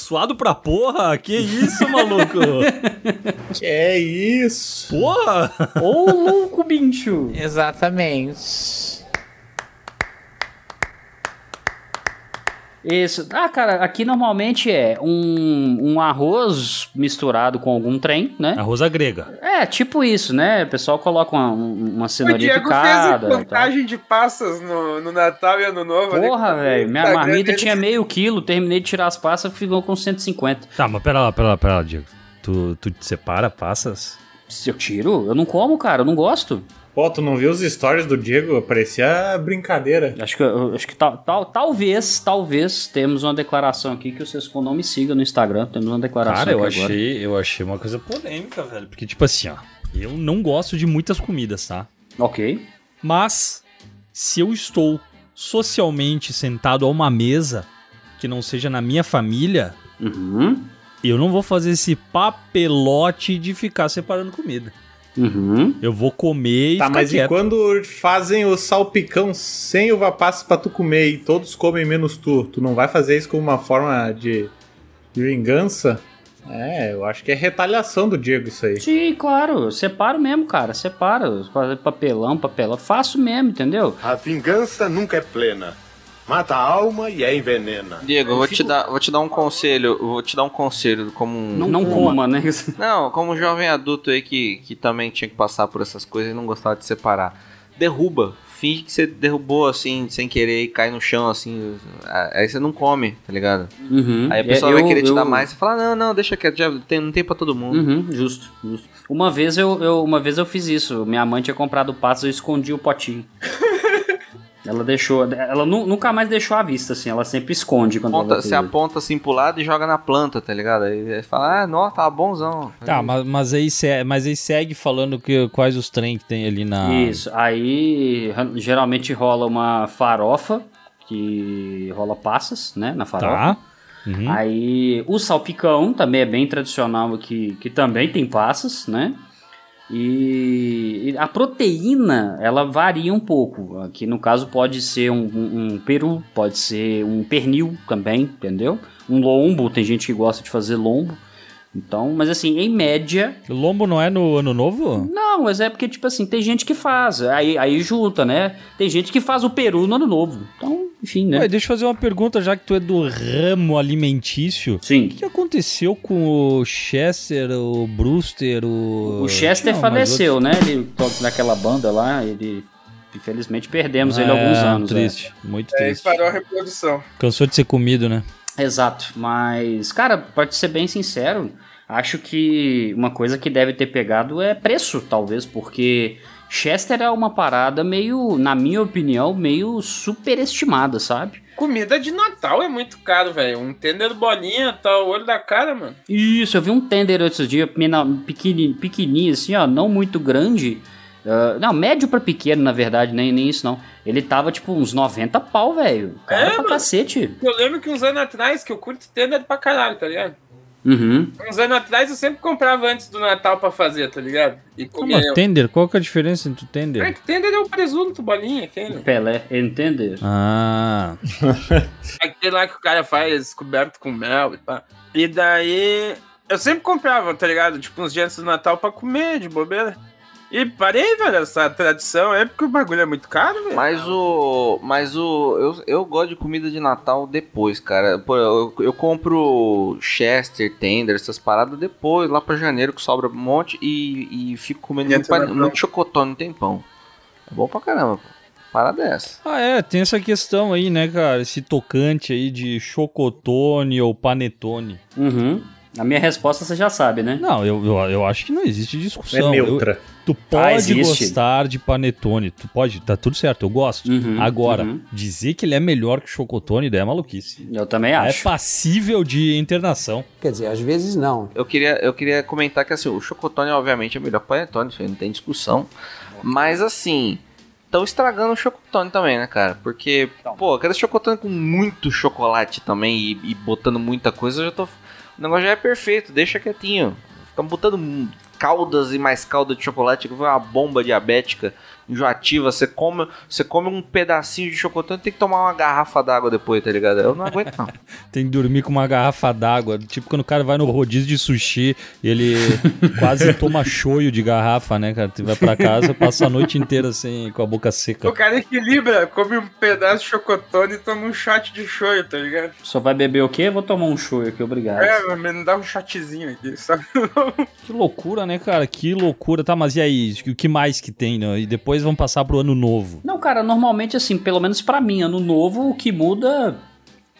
Suado pra porra? Que isso, maluco? (laughs) Que é isso? porra! Ô, louco, bicho! Exatamente. Isso. Ah, cara, aqui normalmente é um, um arroz misturado com algum trem, né? Arroz à grega. É, tipo isso, né? O pessoal coloca uma, um- uma O cenourinha Diego picada. fez a e contagem de passas no, no Natal e Ano Novo. ali. Porra, velho. Minha Instagram marmita tinha meio quilo, terminei de tirar as passas, ficou com 150. Tá, mas pera lá, pera lá, pera lá, Diego. Tu, tu te separa passas? Se eu tiro, eu não como, cara, eu não gosto. Pô, tu não viu os stories do Diego? Parecia brincadeira. Acho que, acho que tal, tal- talvez, talvez, temos uma declaração aqui que o Sescon não me siga no Instagram. Temos uma declaração Cara, eu aqui agora. achei, eu achei uma coisa polêmica, velho. Porque, tipo assim, ó. Eu não gosto de muitas comidas, tá? Ok. Mas, se eu estou socialmente sentado a uma mesa que não seja na minha família, Uhum. eu não vou fazer esse papelote de ficar separando comida. Uhum. Eu vou comer e Tá, mas quieto. e quando fazem o salpicão sem uva passa pra tu comer e todos comem menos tu? Tu não vai fazer isso como uma forma de, de vingança? É, eu acho que é retaliação do Diego isso aí. Sim, claro. eu Separo mesmo, cara. Separo. Papelão, papelão. Faço mesmo, entendeu? A vingança nunca é plena. Mata a alma e a envenena. Diego, eu vou te dar, vou te dar um conselho, vou te dar um conselho como um Não, não coma, né? Não, como um jovem adulto aí que, que também tinha que passar por essas coisas e não gostava de separar. Derruba. Finge que você derrubou assim, sem querer, e cai no chão assim. Aí você não come, tá ligado? Uhum. Aí a pessoa É, vai eu- querer te eu- dar mais. Você fala, não, não, deixa quieto, já tem, não tem pra todo mundo. Uhum, justo, justo. Uma vez eu, eu- uma vez eu fiz isso. Minha mãe tinha comprado passas, eu escondi o potinho. Ela deixou, ela nu- nunca mais deixou à vista, assim. Ela sempre esconde quando Aponta- ela você aponta assim pro lado e joga na planta, tá ligado? Aí aí fala, ah, nossa, tá bonzão. Tá, mas, mas, aí, se- mas aí segue falando que, quais os trem que tem ali na. Isso. Aí geralmente rola uma farofa, que rola passas, né, na farofa. Tá. Uhum. Aí o salpicão também é bem tradicional aqui, que também tem passas, né? E a proteína, ela varia um pouco. Aqui no caso pode ser um, um- um peru, pode ser um pernil também, entendeu? Um lombo, tem gente que gosta de fazer lombo. Então, mas assim, em média, Lombo não é no ano novo? não, mas é porque, tipo assim, tem gente que faz. Aí, aí junta, né? Tem gente que faz o peru no ano novo. Então, enfim, né? Ué, deixa eu fazer uma pergunta, já que tu é do ramo alimentício. Sim. O que aconteceu com o Chester, o Brewster, o... O Chester Não, faleceu, outros- né? Ele toca naquela banda lá, ele. Infelizmente perdemos ele há alguns É, anos. né? Triste, muito É, triste. parou a reprodução. Cansou de ser comido, né? Exato, mas, cara, pode ser bem sincero, acho que uma coisa que deve ter pegado é preço, talvez, porque Chester é uma parada meio, na minha opinião, meio superestimada, sabe? Comida de Natal é muito caro, velho. Um tender bolinha, tá o olho da cara, mano. Isso, eu vi um tender esses dias, mena- pequeni- pequenininho assim, ó, não muito grande. ah, não, médio pra pequeno, na verdade, nem, nem isso não. Ele tava tipo uns 90 pau, velho. Cara, É, pra mano. cacete. Eu lembro que uns anos atrás, que eu curto tender pra caralho, tá ligado? Uhum. Uns anos atrás eu sempre comprava antes do Natal pra fazer, tá ligado? E Mas eu. tender, qual que é a diferença entre o É tender? que tender é o presunto, bolinha, tender. Pelé, entender. Ah, (laughs) Aquele lá que o cara faz coberto com mel e pá. E daí. Eu sempre comprava, tá ligado? Tipo, uns dias antes do Natal pra comer, de bobeira. E parei, velho, essa tradição. É porque o bagulho é muito caro, velho. Mas o. Mas o. Eu, eu gosto de comida de Natal depois, cara. Pô, eu, eu compro Chester, Tender, essas paradas depois, lá pra janeiro, que sobra um monte, e, e fico comendo E muito, entra na pa- prova. muito chocotone no tempão. É bom pra caramba, pô. Parada é essa. Ah, é, tem essa questão aí, né, cara? Esse tocante aí de chocotone ou panetone. Uhum. A minha resposta você já sabe, né? Não, eu, eu, eu acho que não existe discussão. É Eu- neutra. Tu pode Ah, gostar de panetone, tu pode, tá tudo certo, eu gosto. Uhum, Agora, uhum. dizer que ele é melhor que o chocotone, daí é maluquice. Eu também É acho. passível de internação. Quer dizer, às vezes não. Eu queria, eu queria comentar que assim, o chocotone obviamente é melhor que o panetone, isso aí não tem discussão. Mas assim, estão estragando o chocotone também, né, cara? Porque, pô, aquele chocotone com muito chocolate também e, e botando muita coisa, eu já tô. O negócio já é perfeito, deixa quietinho. Ficam botando caldas e mais calda de chocolate, que foi uma bomba diabética enjoativa. Você come, você come um pedacinho de chocotone tem que tomar uma garrafa d'água depois, tá ligado? Eu não aguento, não. (laughs) Tem que dormir com uma garrafa d'água. Tipo quando o cara vai no rodízio de sushi, ele (laughs) quase toma choio de garrafa, né, cara? Tu vai pra casa, passa a noite inteira assim, com a boca seca. O cara equilibra, come um pedaço de chocotone e toma um shot de shoyu, tá ligado? Só vai beber o quê? Vou tomar um show aqui, obrigado. É, mas me dá um shotzinho aqui, sabe? Que loucura, né, cara? Que loucura. Tá, mas e aí? O que mais que tem, né? E depois vamos passar pro ano novo. Não, cara, normalmente assim, pelo menos pra mim, ano novo, o que muda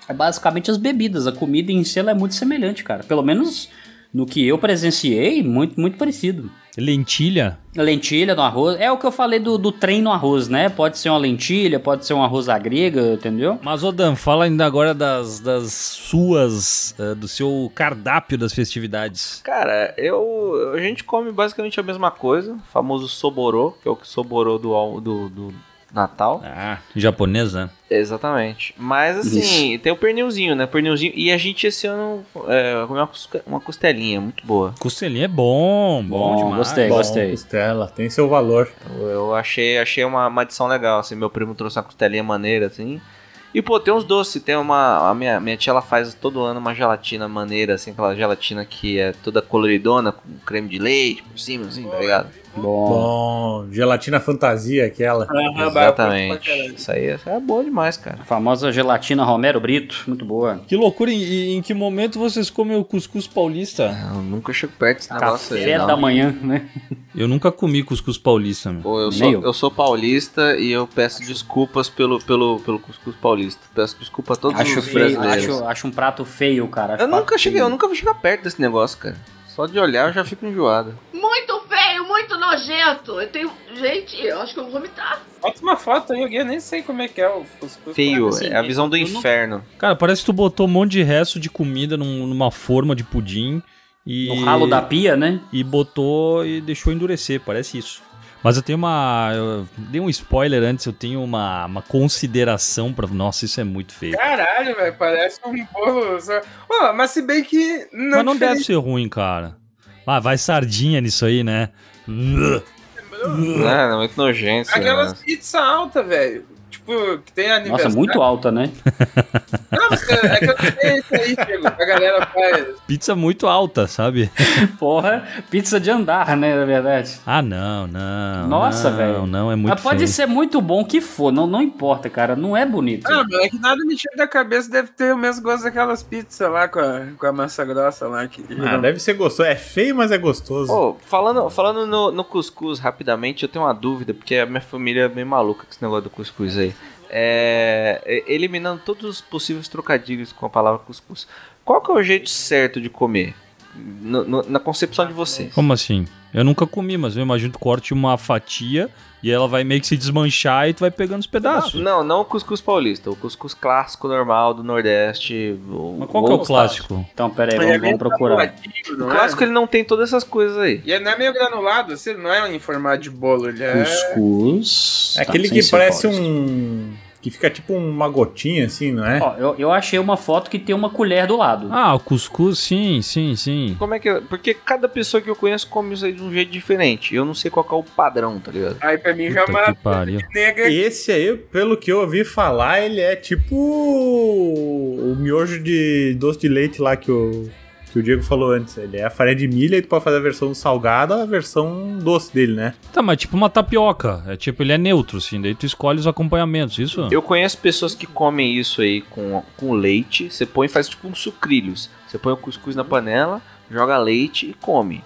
é basicamente as bebidas. A comida em si é muito semelhante, cara. Pelo menos no que eu presenciei, muito, muito parecido. Lentilha? Lentilha no arroz. É o que eu falei do, do trem no arroz, né? Pode ser uma lentilha, pode ser um arroz à grega, entendeu? Mas, ô Dan, fala ainda agora das, das suas, eh, do seu cardápio das festividades. Cara, eu. A gente come basicamente a mesma coisa. O famoso soborô, que é o que soborou do, do, do Natal. Ah, japonês, né? Exatamente. Mas assim, tem o pernilzinho, né? Pernilzinho. E a gente esse ano é, comeu uma, costelinha muito boa. Costelinha é bom, bom, Bom, demais. gostei, Bom, gostei. Costela, tem seu valor. Eu, eu achei, achei uma, uma adição legal, assim. Meu primo trouxe uma costelinha maneira, assim. E, pô, tem uns doces. Tem uma... A minha, minha tia, ela faz todo ano uma gelatina maneira, assim. Aquela gelatina que é toda coloridona, com creme de leite por cima, assim, tá ligado? Bom. Bom, gelatina fantasia aquela. Exatamente. Isso aí, é boa demais, cara. A famosa gelatina Romero Brito, muito boa. Que loucura, em, em que momento vocês comem o cuscuz paulista? Eu nunca chego perto desse negócio aí, Café não. da manhã, né? Eu nunca comi cuscuz paulista, meu. Pô, eu sou, eu. eu sou paulista e eu peço desculpas pelo, pelo, pelo cuscuz paulista. Peço desculpa a todos Acho os feio, brasileiros. acho, acho um prato feio, cara. Acho Eu nunca cheguei, feio. eu nunca vou chegar perto desse negócio, cara. Só de olhar eu já fico enjoado. Muito muito nojento. Eu tenho. Gente, eu acho que eu vou vomitar. Bota uma foto aí, eu nem sei como é que é o cuscuz. Feio, assim, é a visão do eu não- inferno. Cara, parece que tu botou um monte de resto de comida num- numa forma de pudim e... No ralo da pia, né? E botou e deixou endurecer, parece isso. Mas eu tenho uma... Eu dei um spoiler antes, eu tenho uma, uma consideração pra... Nossa, isso é muito feio. Caralho, velho, parece um bolo. só- Ó, mas se bem que. Não Mas não deve diferente- ser ruim, cara. Ah, vai sardinha nisso aí, né? É, é muito nojento. Aquelas negócio. pizza alta, velho. Tipo, que tem aniversário. Nossa, muito alta, né? (laughs) Não, mas é que eu tenho isso aí, Diego. A galera faz. Pizza muito alta, sabe? (laughs) Porra, pizza de andar, né, na verdade. Ah, não, não. Nossa, não, velho. Não, é muito Mas pode feio. ser muito bom que for, não, não importa, cara. Não é bonito. Ah, mas é que nada me tira da cabeça deve ter o mesmo gosto daquelas pizzas lá com a, com a massa grossa lá. Que Ah, deve ser gostoso. É feio, mas é gostoso. Ô, falando, falando no, no cuscuz rapidamente, eu tenho uma dúvida, porque a minha família é meio maluca com esse negócio do cuscuz aí. É, eliminando todos os possíveis trocadilhos com a palavra cuscuz. Qual que é o jeito certo de comer? No- no- na concepção de vocês. Como assim? Eu nunca comi, mas eu imagino que tu corte uma fatia e ela vai meio que se desmanchar e tu vai pegando os pedaços. Não, não o cuscuz paulista, o cuscuz clássico normal do Nordeste. Mas qual que é o clássico? Então, pera aí, Ele é vamos, vamos procurar. O é? clássico ele não tem todas essas coisas aí. E ele não é meio granulado, assim, não é em formato de bolo, ele é. Cuscuz. É aquele Tá, que parece um. Que fica tipo uma gotinha assim, não é? Ó, eu, eu achei uma foto que tem uma colher do lado. Ah, o cuscuz, sim, sim, sim. Como é que. Porque cada pessoa que eu conheço come isso aí de um jeito diferente. Eu não sei qual que é o padrão, tá ligado? Aí pra mim já é Puta uma que pariu. nega. Esse aí, pelo que eu ouvi falar, ele é tipo o miojo de doce de leite lá que o, que o Diego falou antes. Ele é a farinha de milho e tu pode fazer a versão salgada ou a versão doce dele, né? Tá, mas tipo uma tapioca. É tipo, ele é neutro, assim. Daí tu escolhe os acompanhamentos, isso? Eu conheço pessoas que comem isso aí com, com leite. Você põe e faz tipo uns sucrilhos. Você põe o cuscuz na panela, joga leite e come.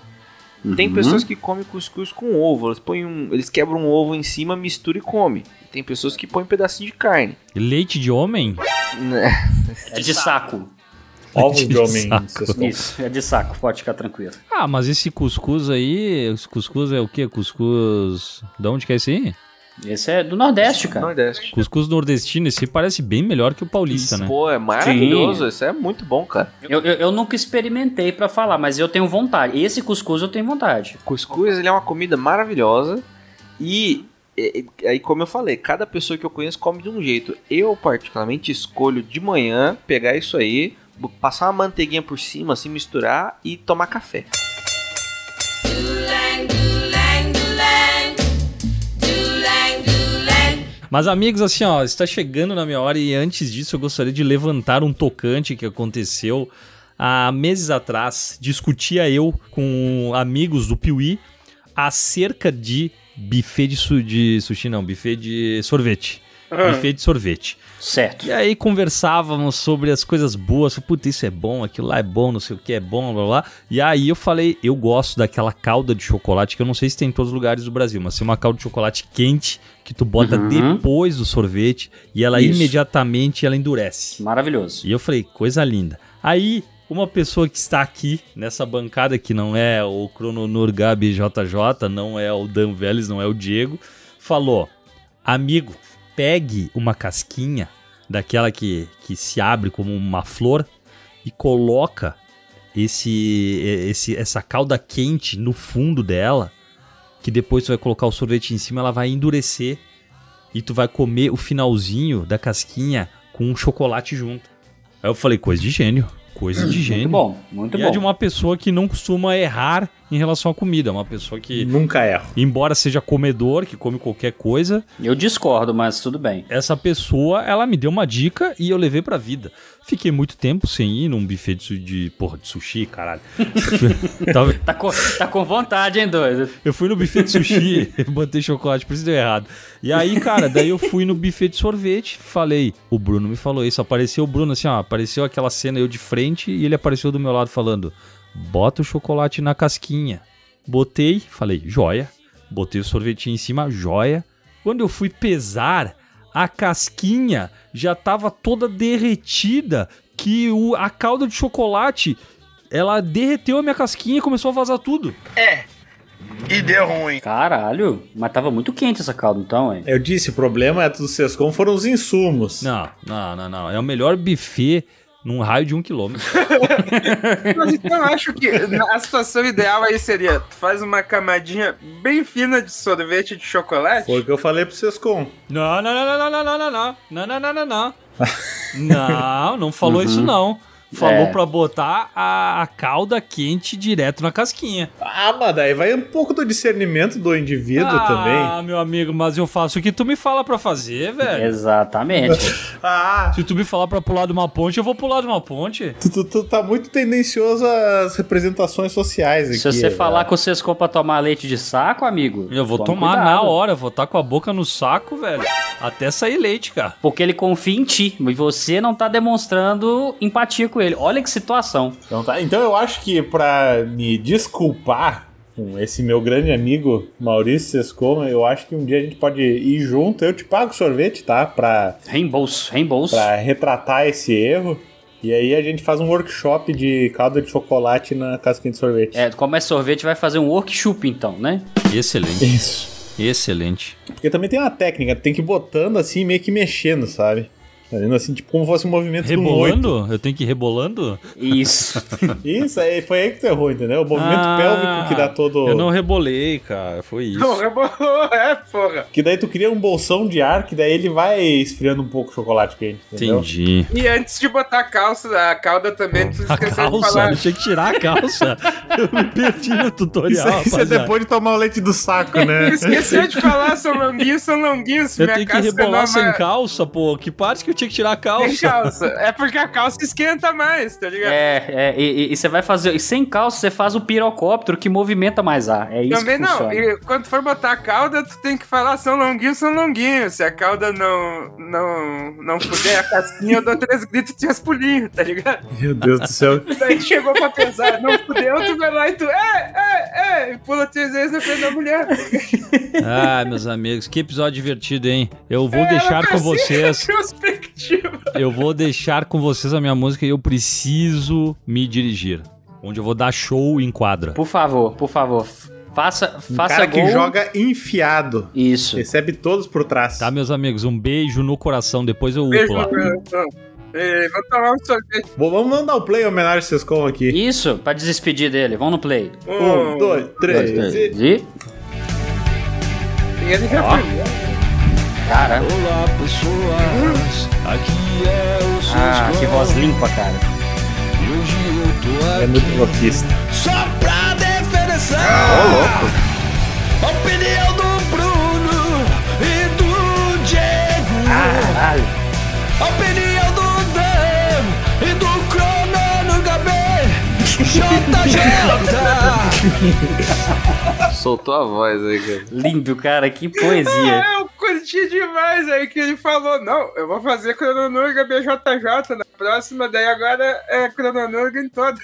Tem Uhum. pessoas que comem cuscuz com ovo. Eles, põem um, eles quebram um ovo em cima, misturam e come. Tem pessoas que põem um pedacinho de carne. Leite de homem? Né? (laughs) É de saco. Ovos (laughs) de homem. Isso, é de saco, pode ficar tranquilo. Ah, mas esse cuscuz aí, esse cuscuz é o quê? Cuscuz. De onde que é esse aí? Esse é do Nordeste, cara. Nordeste. Cuscuz nordestino, esse parece bem melhor que o paulista, né? Pô, é maravilhoso. Isso é muito bom, cara. Eu, eu, eu nunca experimentei pra falar, mas eu tenho vontade. Esse cuscuz eu tenho vontade. Cuscuz ele é uma comida maravilhosa e, e- e- aí como eu falei, cada pessoa que eu conheço come de um jeito. Eu particularmente escolho de manhã pegar isso aí, passar uma manteiguinha por cima, assim misturar e tomar café. Mas amigos, assim, ó, está chegando na minha hora e antes disso eu gostaria de levantar um tocante que aconteceu há meses atrás. Discutia eu com amigos do Piuí acerca de buffet de, su de sushi, não, buffet de sorvete. Ah. Buffet de sorvete. Certo. E aí conversávamos sobre as coisas boas, puta, isso é bom, aquilo lá é bom, não sei o que é bom, blá blá. blá. E aí eu falei, eu gosto daquela calda de chocolate, que eu não sei se tem em todos os lugares do Brasil, mas tem uma calda de chocolate quente que tu bota Uhum. depois do sorvete e ela Isso. imediatamente ela endurece. Maravilhoso. E eu falei, coisa linda. Aí, uma pessoa que está aqui nessa bancada, que não é o Crononur Gabi JJ, não é o Dan Vélez, não é o Diego, falou: Amigo, pegue uma casquinha daquela que, que se abre como uma flor e coloca esse, esse essa calda quente no fundo dela, que depois tu vai colocar o sorvete em cima, ela vai endurecer e tu vai comer o finalzinho da casquinha com um chocolate junto. Aí eu falei, coisa de gênio, coisa de gênio. Muito bom, muito e bom. é de uma pessoa que não costuma errar em relação à comida, é uma pessoa que, Nunca erro. embora seja comedor, que come qualquer coisa, Eu discordo, mas tudo bem. essa pessoa, ela me deu uma dica e eu levei pra vida. Fiquei muito tempo sem ir num buffet de, de porra, de sushi, caralho. (laughs) Tava- Tá com, tá com vontade, hein, doido? Eu fui no buffet de sushi, botei chocolate, por isso deu errado. E aí, cara, daí eu fui no buffet de sorvete, falei, o Bruno me falou isso, apareceu o Bruno assim, ó, apareceu aquela cena eu de frente e ele apareceu do meu lado falando, bota o chocolate na casquinha. Botei, falei, joia. Botei o sorvetinho em cima, joia. Quando eu fui pesar, a casquinha já tava toda derretida, que o, a calda de chocolate, ela derreteu a minha casquinha e começou a vazar tudo. E deu ruim. Caralho, mas tava muito quente essa calda então, hein? Eu disse, o problema é do Sescom foram os insumos. Não, não, não, não. É o melhor buffet num raio de um quilômetro. Mas então eu acho que a situação ideal aí seria: tu faz uma camadinha bem fina de sorvete de chocolate. Foi o que eu falei pro Sescom. Não, não, não, não, não, não, não, não, não, não, não, não, não, não. Não, não falou isso não. Falou É. pra botar a, a calda quente direto na casquinha. Ah, mas daí vai um pouco do discernimento do indivíduo ah, também. meu amigo, mas eu faço o que tu me fala pra fazer, velho. Exatamente. (laughs) Ah, Se tu me falar pra pular de uma ponte, eu vou pular de uma ponte. tu, tu- tu tá muito tendencioso às representações sociais aqui. Se você né? falar com o Sescou pra tomar leite de saco, amigo. Eu vou tomar cuidado. na hora, vou estar com a boca no saco, velho. Até sair leite, cara. Porque ele confia em ti. E você não tá demonstrando empatia com ele. Olha que situação. Então, tá. então eu acho que pra me desculpar com esse meu grande amigo Maurício Sescoma, eu acho que um dia a gente pode ir junto. Eu te pago sorvete, tá? Pra, Reembolso, reembolso. pra retratar esse erro. E aí a gente faz um workshop de calda de chocolate na casquinha de sorvete. É, como é sorvete, vai fazer um workshop então, né? Excelente. Isso. Excelente. Porque também tem uma técnica, tem que ir botando assim, meio que mexendo, sabe? Fazendo assim, tipo, como fosse um movimento. Rebolando? Eu tenho que ir rebolando? Isso. (laughs) Isso, aí foi aí que tu errou, entendeu? O movimento Ah, pélvico que dá todo. Eu não rebolei, cara. Foi isso. Não, rebolou, (laughs) é, porra. Que daí tu cria um bolsão de ar, que daí ele vai esfriando um pouco o chocolate quente, entendeu? Entendi. E antes de botar a calça, a cauda também, tu (laughs) A esqueceu de calça? falar. Eu tinha que tirar a calça. Eu me perdi no Isso, tutorial, isso é rapaziada. depois de tomar o leite do saco, né? Esqueceu de falar, são longuinhos, são longuinhos. Eu minha tenho que casca rebolar nova- sem calça, pô. Que parte que eu tinha que tirar a calça? Sem calça. É porque a calça esquenta mais, tá ligado? É, é, e, e você vai fazer. E sem calça, você faz o pirocóptero que movimenta mais ar. É isso Também que não. E quando for botar a cauda, tu tem que falar são longuinhos, são longuinhos. Se a cauda não, não, não fuder a casquinha, eu dou três gritos e três pulinhos, tá ligado? Meu Deus do céu. Daí chegou pra pesar, não fudeu, tu vai lá e tu, é, é, é, e pula três vezes na frente da mulher. Ah, meus amigos, que episódio divertido, hein? Eu vou É, deixar com vocês. (laughs) Retrospectiva. Eu vou deixar com vocês a minha música e eu preciso me dirigir. Onde eu vou dar show em quadra. Por favor, por favor. Faça, Um faça cara gol. que joga enfiado. Isso. Recebe todos por trás. Tá, meus amigos? Um beijo no coração. Depois eu Beijo upo lá. É, vou tomar um sorvete. Bom, vamos mandar o play em homenagem a Sescom aqui. Isso, pra despedir dele. Vamos no play. Um, dois, três. e- E... E ele já foi. Cara. Olá, pessoas. Aqui é o. Ah, que voz limpa, cara. E hoje eu tô aqui É muito rockista. só pra defender a opinião do Bruno e do Diego. Caralho. A opinião JJ. Soltou a voz aí, cara. Lindo, cara. Que poesia. É, eu curti demais aí que ele falou. Não, eu vou fazer Crononurga BJJ na próxima, daí agora é Crononurga em toda.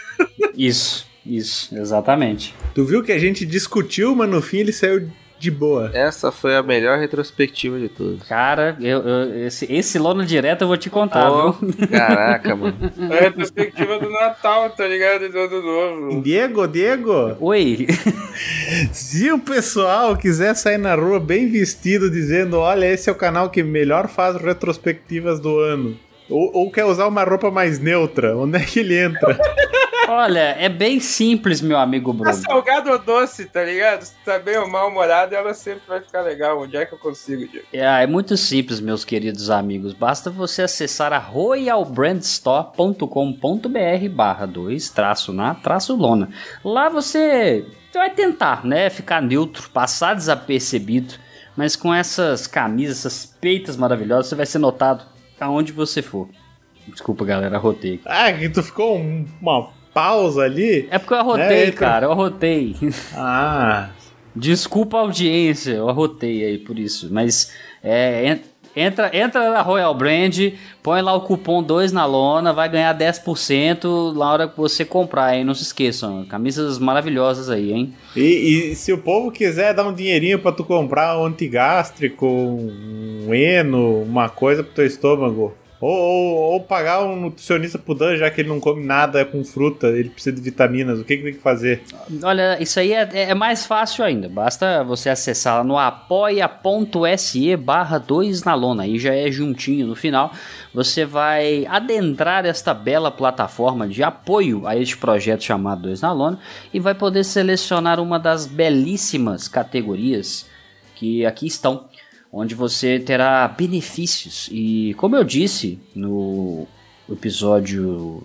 Isso, isso. Exatamente. Tu viu que a gente discutiu, mas no fim ele saiu de boa. Essa foi a melhor retrospectiva de todas. Cara, eu, eu- esse, esse Lono Direto eu vou te contar, Pô, viu? Caraca, mano. É a retrospectiva do Natal, tá ligado? E do Ano Novo. Diego, Diego, Oi. se o pessoal quiser sair na rua bem vestido, dizendo: Olha, esse é o canal que melhor faz retrospectivas do ano. Ou, ou quer usar uma roupa mais neutra, onde é que ele entra? Olha, é bem simples, meu amigo Tá Bruno. salgado ou doce, tá ligado? Se tá bem ou mal-humorado, ela sempre vai ficar legal. Onde é que eu consigo, Diego? É, é muito simples, meus queridos amigos. Basta você acessar a royalbrandstore.com.br barra 2 traço na traço lona. Lá você vai tentar, né, ficar neutro, passar desapercebido, mas com essas camisas, essas peitas maravilhosas, você vai ser notado aonde você for. Desculpa, galera, arrotei. Ah, que tu ficou um- uma pausa ali? É porque eu arrotei, É, cara, eu arrotei. Ah, Desculpa a audiência, eu arrotei aí por isso. Mas é, en- entra, entra na Royal Brand, põe lá o cupom 2 na lona, vai ganhar 10% na hora que você comprar, hein? Não se esqueçam, camisas maravilhosas aí, hein? E, e se o povo quiser dar um dinheirinho pra tu comprar um antigástrico, um eno, uma coisa pro teu estômago, ou, ou, ou pagar um nutricionista pro Dan, já que ele não come nada com fruta, ele precisa de vitaminas, o que, que tem que fazer? Olha, isso aí é, é mais fácil ainda. Basta você acessar lá no apoia.se barra 2 na lona. Aí já é juntinho no final. Você vai adentrar esta bela plataforma de apoio a este projeto chamado 2 na lona e vai poder selecionar uma das belíssimas categorias que aqui estão, onde você terá benefícios. E como eu disse no episódio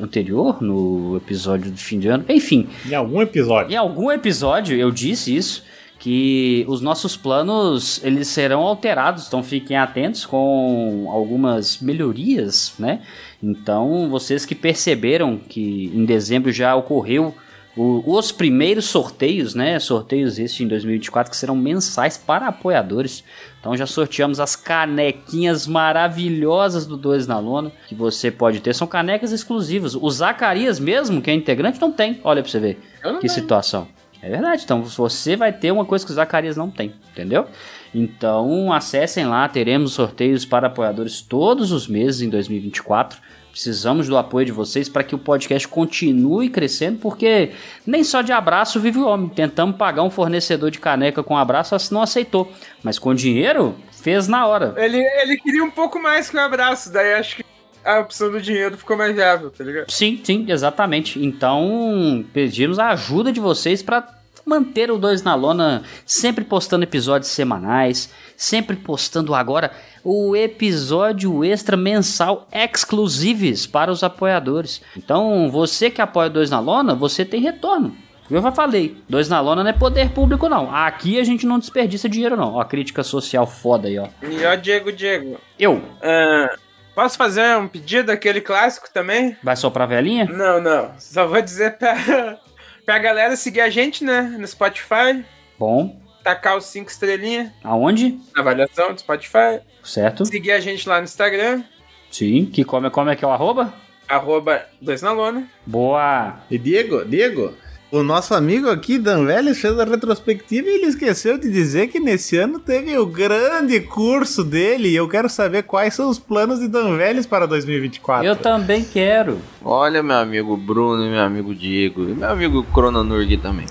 anterior, no episódio do fim de ano. Enfim. Em algum episódio. Em algum episódio eu disse isso que os nossos planos eles serão alterados, então fiquem atentos com algumas melhorias, né? Então vocês que perceberam que em dezembro já ocorreu o, os primeiros sorteios, né? Sorteios este em 2024 que serão mensais para apoiadores. Então já sorteamos as canequinhas maravilhosas do Dois na Lona que você pode ter. São canecas exclusivas. O Zacarias mesmo, que é integrante, não tem. Olha pra você ver que situação. É verdade. Então você vai ter uma coisa que o Zacarias não tem, entendeu? Então acessem lá, teremos sorteios para apoiadores todos os meses em 2024. Precisamos do apoio de vocês para que o podcast continue crescendo, porque nem só de abraço vive o homem. Tentamos pagar um fornecedor de caneca com abraço, não aceitou. Mas com dinheiro, fez na hora. Ele, ele queria um pouco mais que um abraço, daí acho que a opção do dinheiro ficou mais viável, tá ligado? Sim, sim, exatamente. Então, pedimos a ajuda de vocês para manter o Dois na Lona sempre postando episódios semanais, sempre postando agora o episódio extra mensal exclusives para os apoiadores. Então, você que apoia o Dois na Lona, você tem retorno. Eu já falei, dois na lona não é poder público, não. Aqui a gente não desperdiça dinheiro, não. Ó, a crítica social foda aí, ó. E ó, Diego, Diego. Eu. Ah, posso fazer um pedido daquele clássico também? Vai soprar a velhinha? Não, não. Só vou dizer pra, (laughs) pra galera seguir a gente, né? No Spotify. Bom. Tacar os cinco estrelinhas. Aonde? Na avaliação do Spotify. Certo. Seguir a gente lá no Instagram. Sim. Que como, como é que é o arroba? Arroba dois na lona. Boa. E Diego, Diego, o nosso amigo aqui, Dan Vélez, fez a retrospectiva e ele esqueceu de dizer que nesse ano teve o grande curso dele e eu quero saber quais são os planos de Dan Vélez para 2024. Eu também quero. Olha, meu amigo Bruno e meu amigo Diego e meu amigo Crononurg também.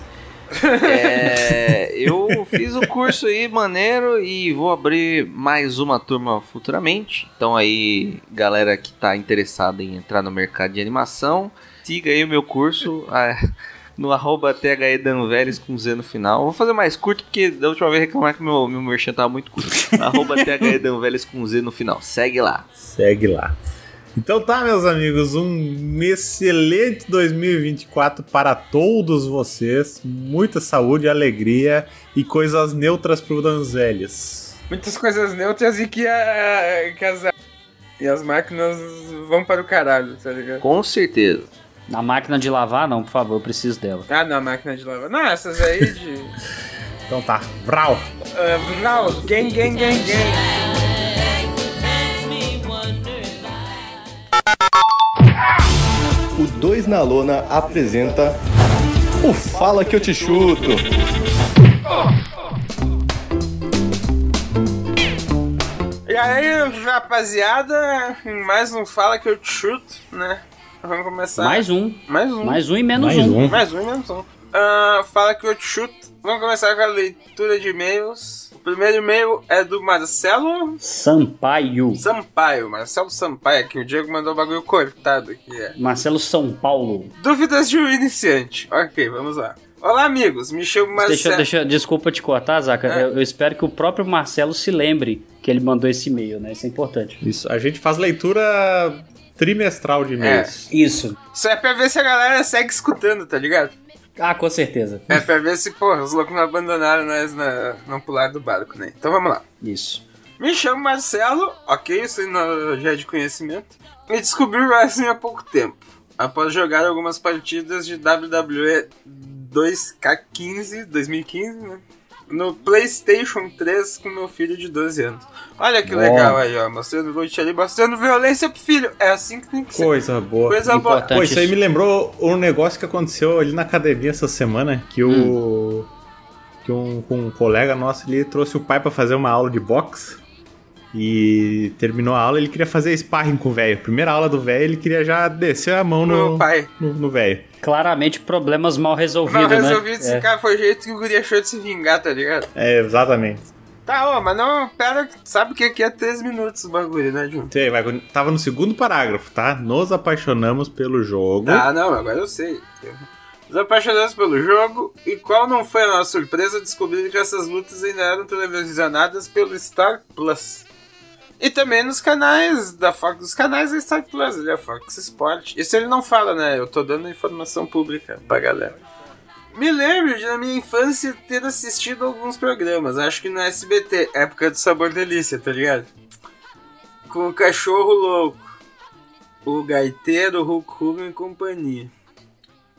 É, (laughs) eu fiz o curso aí, maneiro, e vou abrir mais uma turma futuramente. Então aí, galera que tá interessada em entrar no mercado de animação, siga aí o meu curso ah, no arroba THEDanveles com Z no final. Vou fazer mais curto, porque da última vez reclamar que meu, meu merchan tava muito curto. (laughs) arroba THEDanveles com Z no final. Segue lá. Segue lá. Então tá, meus amigos, um excelente 2024 para todos vocês. Muita saúde, alegria e coisas neutras pro Danzeles. Muitas coisas neutras e que, a, que as, e as máquinas vão para o caralho, tá ligado? Com certeza. Na máquina de lavar, não, por favor, eu preciso dela. Ah, não, máquina de lavar. Não, essas aí de. (laughs) então tá, Vral. Uh, Vral, gang, gang, gang, gang. O 2 na Lona apresenta o Fala Que Eu Te Chuto. E aí, rapaziada, mais um Fala Que Eu Te Chuto, né? Vamos começar. Mais um. Mais um. Mais um e menos Mais um. um. Mais um e menos um. Uh, fala Que Eu Te Chuto. Vamos começar com a leitura de e-mails. O primeiro e-mail é do Marcelo Sampaio. Sampaio. Marcelo Sampaio, aqui o Diego mandou o bagulho cortado aqui. É. Marcelo São Paulo. Dúvidas de um iniciante. Ok, vamos lá. Olá, amigos. Me chamo Marcelo. Deixa, deixa, desculpa te cortar, Zaca. É. Eu, eu espero que o próprio Marcelo se lembre que ele mandou esse e-mail, né? Isso é importante. Isso, a gente faz leitura trimestral de e-mails. Isso. Isso é pra ver se a galera segue escutando, tá ligado? Ah, com certeza. É pra ver se, porra, os loucos não abandonaram nós, na, não pularam do barco, né? Então vamos lá. Isso. Me chamo Marcelo, ok, isso aí não- já é de conhecimento. E descobri o wrestling há pouco tempo. Após jogar algumas partidas de WWE 2K15, 2015, né? No PlayStation 3 com meu filho de 12 anos. Olha que Bom. legal aí, ó. Mostrando loot ali, mostrando violência pro filho. É assim que tem que ser. Coisa boa. Coisa boa. Importante. Pô, isso aí me lembrou um negócio que aconteceu ali na academia essa semana, que o que um, um colega nosso ele trouxe o pai pra fazer uma aula de boxe e terminou a aula, ele queria fazer sparring com o velho. Primeira aula do velho, ele queria já descer a mão no pai. no no velho. Claramente problemas mal resolvidos, Mal né? resolvido esse É. cara foi o jeito que o guri achou de se vingar, tá ligado? É, exatamente. Tá, ó, mas não, pera, sabe que aqui é 3 minutos o bagulho, né, Jun? Sei, vai, tava no segundo parágrafo, tá? Nos apaixonamos pelo jogo. Ah, não, agora eu sei. Nos apaixonamos pelo jogo, e qual não foi a nossa surpresa descobrir que essas lutas ainda eram televisionadas pelo Star Plus. E também nos canais da Fox, dos canais da Star Plus, ali, a Fox Sport. Isso ele não fala, né? Eu tô dando informação pública pra galera. Me lembro de na minha infância ter assistido alguns programas, acho que no SBT, época do Sabor Delícia, tá ligado? Com o Cachorro Louco, o Gaiteiro, o Hulk Hogan e companhia.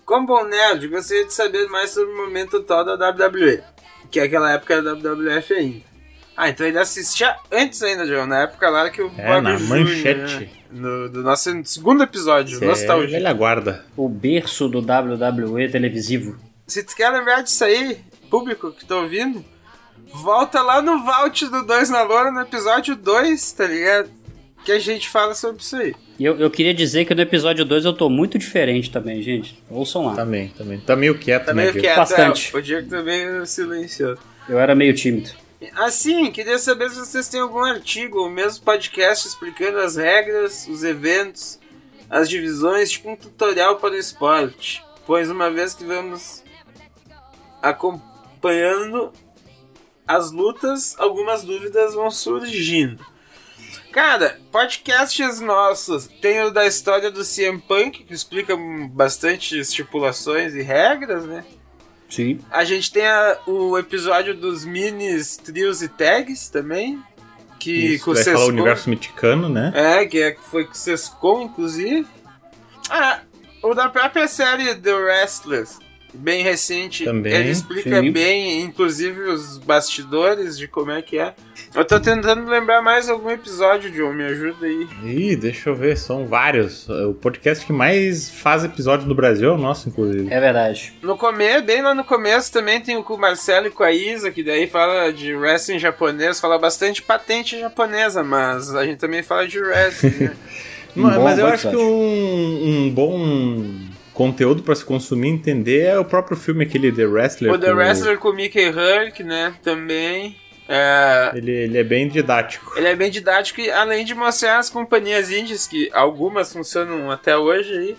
Como bom nerd, gostaria de saber mais sobre o momento atual da WWE, que é aquela época da WWF ainda. Ah, então ele assistia antes ainda, João, na época lá que o É, na Jr., manchete. né, no, do nosso segundo episódio, Cê é Nostalgia. velha guarda. O berço do WWE televisivo. Se tu quer lembrar disso aí, público que tá ouvindo, volta lá no Vault do 2 na Lona, no episódio 2, tá ligado? Que a gente fala sobre isso aí. E eu, eu queria dizer que no episódio 2 eu tô muito diferente também, gente. Ouçam lá. Também, também. Tá meio quieto, Tá né, meio Diego? quieto, Bastante. é, o Diego também silenciou. Eu era meio tímido. Assim, queria saber se vocês têm algum artigo ou mesmo podcast explicando as regras, os eventos, as divisões, tipo um tutorial para o esporte. Pois uma vez que vamos acompanhando as lutas, algumas dúvidas vão surgindo. Cara, podcasts nossos. Tem o da história do CM Punk, que explica bastante estipulações e regras, né? Sim. A gente tem a- o episódio dos minis, trios e tags também. Que Isso, com vai o universo meticano, né? É, que é, foi com o Sescon, inclusive. Ah, o da própria série The Wrestlers, bem recente. Também, Ele explica sim. bem, inclusive, os bastidores de como é que é. Eu tô tentando lembrar mais algum episódio, John, me ajuda aí. Ih, deixa eu ver, são vários. O podcast que mais faz episódios no Brasil é o nosso, inclusive. É verdade. No começo, bem lá no começo, também tem o com o Marcelo e com a Isa, que daí fala de wrestling japonês, fala bastante patente japonesa, mas a gente também fala de wrestling, né? (laughs) Mas, bom, mas eu acho que um, um bom conteúdo pra se consumir e entender é o próprio filme, aquele The Wrestler. o The com Wrestler com o Mickey Hurk, né, também. É, Ele, ele é bem didático. ele é bem didático e além de mostrar as companhias indies, que algumas funcionam até hoje aí,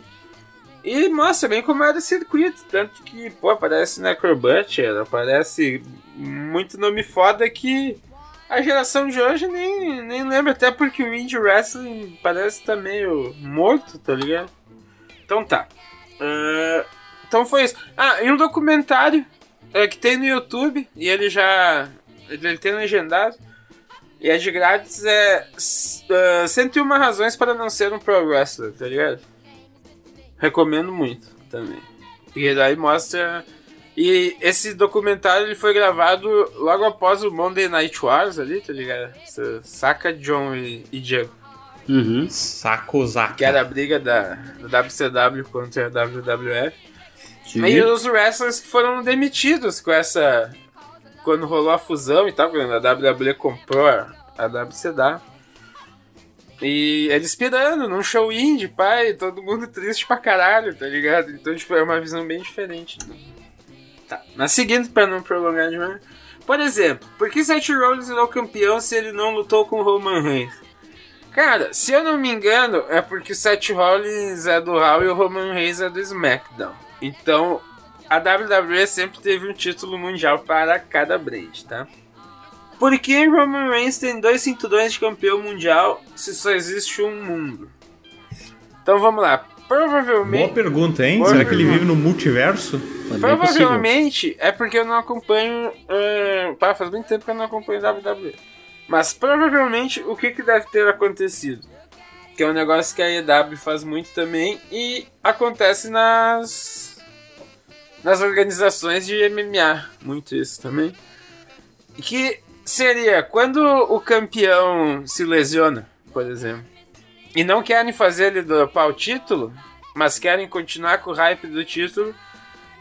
e mostra bem como era o circuito, tanto que, pô, aparece Necrobutcher, aparece muito nome foda que a geração de hoje nem, nem lembra, até porque o Indie Wrestling parece estar meio morto, tá ligado? Então tá. Ah, então foi isso. Ah, e um documentário é, que tem no YouTube, e ele já. Ele, tem legendado. E é de grátis, é. s- ah, 101 razões para não ser um pro wrestler, tá ligado? Recomendo muito também. Porque daí mostra. E esse documentário ele foi gravado logo após o Monday Night Wars ali, tá ligado? Saca John e, e Diego. Uhum. Saco Zaka. Que era a briga da, da WCW contra a WWF. Sim. E os wrestlers que foram demitidos com essa. Quando rolou a fusão e tal, quando a WWE comprou a, WCW. E eles pirando num show indie, pai, todo mundo triste pra caralho, tá ligado? Então, tipo, é uma visão bem diferente. Tá, mas seguindo pra não prolongar demais. Por exemplo, por que Seth Rollins virou campeão se ele não lutou com Roman Reigns? Cara, se eu não me engano, é porque o Seth Rollins é do Raw e o Roman Reigns é do SmackDown. Então, a WWE sempre teve um título mundial para cada brand, tá? Por que Roman Reigns tem dois cinturões de campeão mundial se só existe um mundo? Então vamos lá. Provavelmente. Boa pergunta, hein? Boa Será que ele pergunta. vive no multiverso? Provavelmente é porque eu não acompanho. Uh, pá, faz muito tempo que eu não acompanho WWE. Mas provavelmente o que, que deve ter acontecido? Que é um negócio que a EW faz muito também e acontece nas. Nas organizações de MMA. Muito isso também. Que seria quando o campeão se lesiona, por exemplo, e não querem fazer ele dropar o título, mas querem continuar com o hype do título,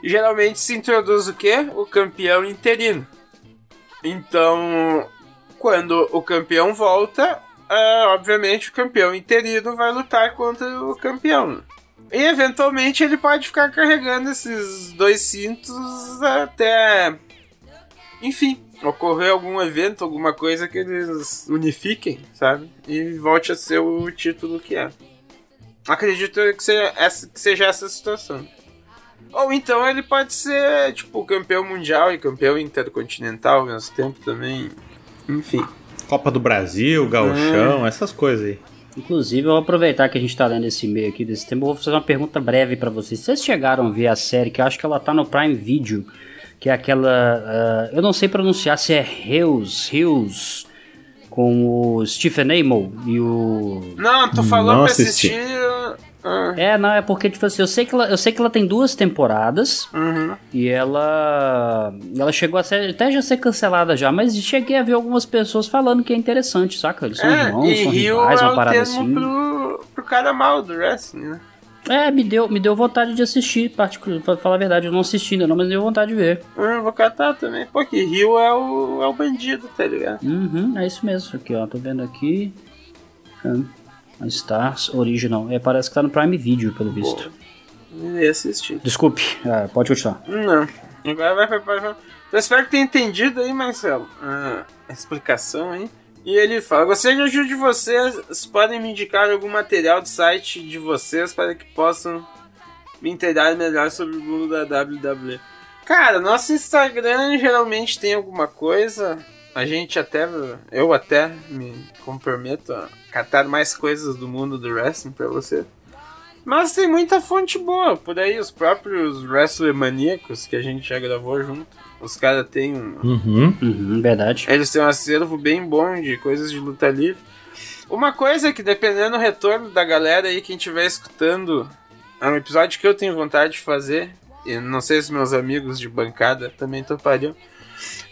geralmente se introduz o quê? O campeão interino. Então, quando o campeão volta, ah, obviamente o campeão interino vai lutar contra o campeão. E eventualmente ele pode ficar carregando esses dois cintos até. Enfim, ocorrer algum evento, alguma coisa que eles unifiquem, sabe? E volte a ser o título que é. Acredito que seja essa, que seja essa situação. Ou então ele pode ser, tipo, campeão mundial e campeão intercontinental ao mesmo tempo também. Enfim. Copa do Brasil, Gauchão, essas coisas aí. Inclusive, eu vou aproveitar que a gente tá lendo esse e-mail aqui desse tema, eu vou fazer uma pergunta breve pra vocês. Vocês chegaram a ver a série, que eu acho que ela tá no Prime Video, que é aquela. ah, eu não sei pronunciar se é Hills, Hills, com o Stephen Amell e o. Não, tu falou Não pra assisti. assistir. Ah, É, não, é porque, tipo assim, eu sei que ela, eu sei que ela tem duas temporadas Uhum. e ela. Ela chegou a ser, até já ser cancelada já, mas cheguei a ver algumas pessoas falando que é interessante, saca? Eles são É, irmãos, e são Rio rivais, é uma parada termo assim. pro, pro cara mal do wrestling, né? É, me deu, me deu vontade de assistir, particular, pra falar a verdade, eu não assisti ainda não, mas deu vontade de ver. Eu vou catar também. Pô, que Rio é o, é o bandido, tá ligado? Uhum, é isso mesmo, aqui ó, tô vendo aqui. Hum, Stars Original, é, parece que tá no Prime Video, pelo visto. Ia assistir. Desculpe, ah, pode continuar. Não. Agora vai pra vai, Eu espero que tenha entendido aí, Marcelo, a a explicação aí. E ele fala: Gostaria de ajuda de vocês. Vocês podem me indicar algum material do site de vocês para que possam me inteirar melhor sobre o mundo da WWE. Cara, nosso Instagram geralmente tem alguma coisa. A gente até. Eu até me comprometo a catar mais coisas do mundo do wrestling pra você. Mas tem muita fonte boa por aí, os próprios Wrestler Maníacos que a gente já gravou junto. Os caras têm um. Uhum. Uhum, verdade. Eles têm um acervo bem bom de coisas de luta livre. Uma coisa é que, dependendo do retorno da galera aí, quem estiver escutando, é um episódio que eu tenho vontade de fazer. E não sei se meus amigos de bancada também topariam.